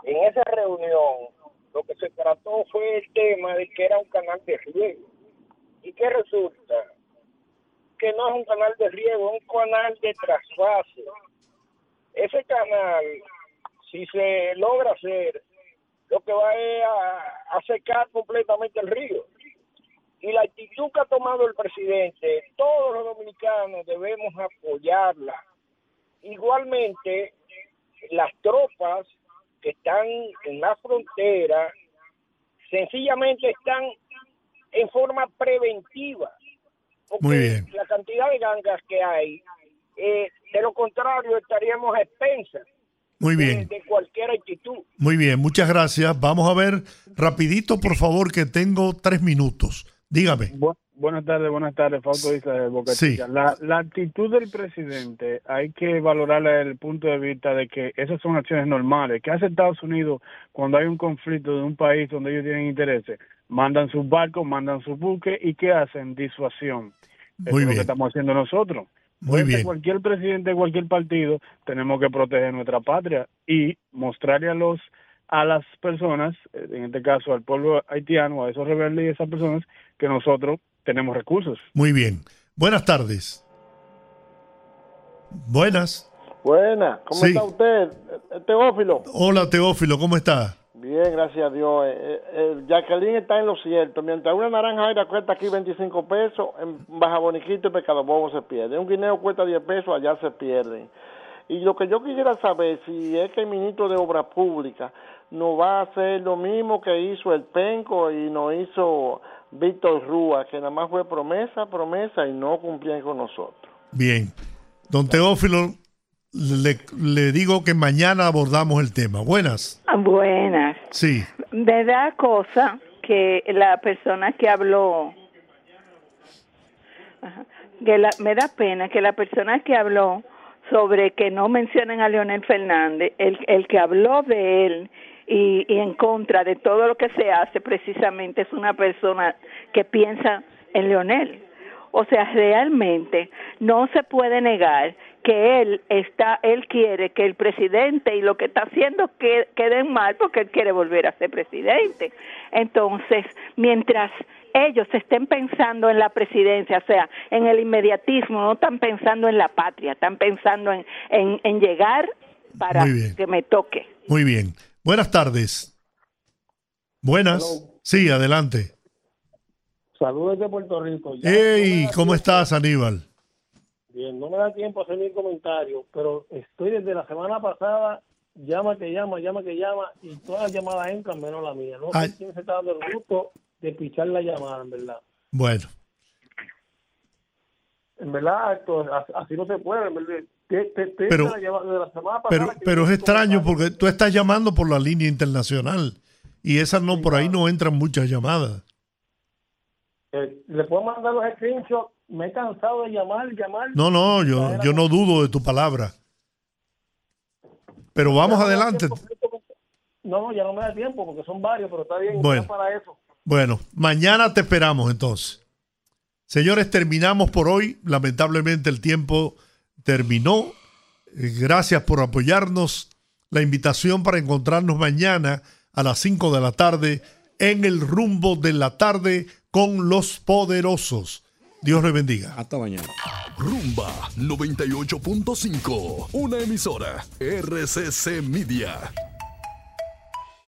en esa reunión, lo que se trató fue el tema de que era un canal de riego. ¿Y qué resulta? Que no es un canal de riego, es un canal de trasvase. Ese canal, si se logra hacer, lo que va a secar completamente el río Y la actitud que ha tomado el presidente, todos los dominicanos debemos apoyarla. Igualmente, las tropas que están en la frontera sencillamente están en forma preventiva. Porque Muy bien. la cantidad de gangas que hay, eh, de lo contrario estaríamos a expensas Muy de- bien. de cualquier actitud. Muy bien, muchas gracias. Vamos a ver rapidito, por favor, que tengo tres minutos. Dígame. Bu- buenas tardes, buenas tardes, Fausto Isla de Boca Sí. La, la actitud del presidente hay que valorarla desde el punto de vista de que esas son acciones normales. ¿Qué hace Estados Unidos cuando hay un conflicto de un país donde ellos tienen intereses? Mandan sus barcos, mandan sus buques y ¿qué hacen? Disuasión. Eso Muy es lo bien. que estamos haciendo nosotros. Muy bien. Cualquier presidente de cualquier partido, tenemos que proteger nuestra patria y mostrarle a los a las personas, eh, en este caso al pueblo haitiano, a esos rebeldes y a esas personas, que nosotros tenemos recursos. Muy bien. Buenas tardes. Buenas. Buena, ¿cómo Sí. está usted? Eh, Teófilo. Hola, Teófilo, ¿cómo está? Bien, gracias a Dios. Eh, eh, eh, Jacqueline está en lo cierto. Mientras una naranja aire cuesta aquí 25 pesos, en Baja Boniquito y Pescado Bobo se pierde. Un guineo cuesta 10 pesos, allá se pierden. Y lo que yo quisiera saber, si es que el ministro de Obras Públicas no va a hacer lo mismo que hizo el Penco y no hizo Víctor Rúa, que nada más fue promesa, promesa y no cumplían con nosotros. Bien. Don Teófilo, le, le digo que mañana abordamos el tema. Buenas. Buenas. Sí. Me da cosa que la persona que habló, que la- me da pena que la persona que habló sobre que no mencionen a Leonel Fernández, el, el que habló de él y, y en contra de todo lo que se hace, precisamente es una persona que piensa en Leonel. O sea, realmente no se puede negar que él está, él quiere que el presidente y lo que está haciendo que, queden mal porque él quiere volver a ser presidente. Entonces, mientras ellos estén pensando en la presidencia, o sea, en el inmediatismo, no están pensando en la patria, están pensando en, en, en llegar para que me toque. Muy bien. Buenas tardes. Buenas. Sí, adelante. Saludos de Puerto Rico. Ya Hey, ¿cómo estás, Aníbal? Bien, no me da tiempo a hacer mi comentario, pero estoy desde la semana pasada, llama que llama, llama que llama, y todas las llamadas entran menos la mía. No Ay. sé quién se está dando el gusto de pichar la llamada, en verdad. Bueno, En verdad, esto, así no se puede. En verdad. Te- te- te Pero- entra la llamada desde la semana pasada pero, es extraño porque tú estás llamando por la línea internacional y esas no, por ahí no entran muchas llamadas. eh, le puedo mandar los screenshots. Me he cansado de llamar, llamar. No, no, yo, yo no dudo de tu palabra. Pero vamos adelante. No, no, ya no me da tiempo porque son varios, pero está bien, Bueno. para eso. Bueno, mañana te esperamos entonces. Señores, terminamos por hoy. Lamentablemente el tiempo terminó. Eh, Gracias por apoyarnos. La invitación para encontrarnos mañana a las 5 de la tarde en el rumbo de la tarde con los poderosos. Dios le bendiga. Hasta mañana. Rumba 98.5, una emisora RCC Media.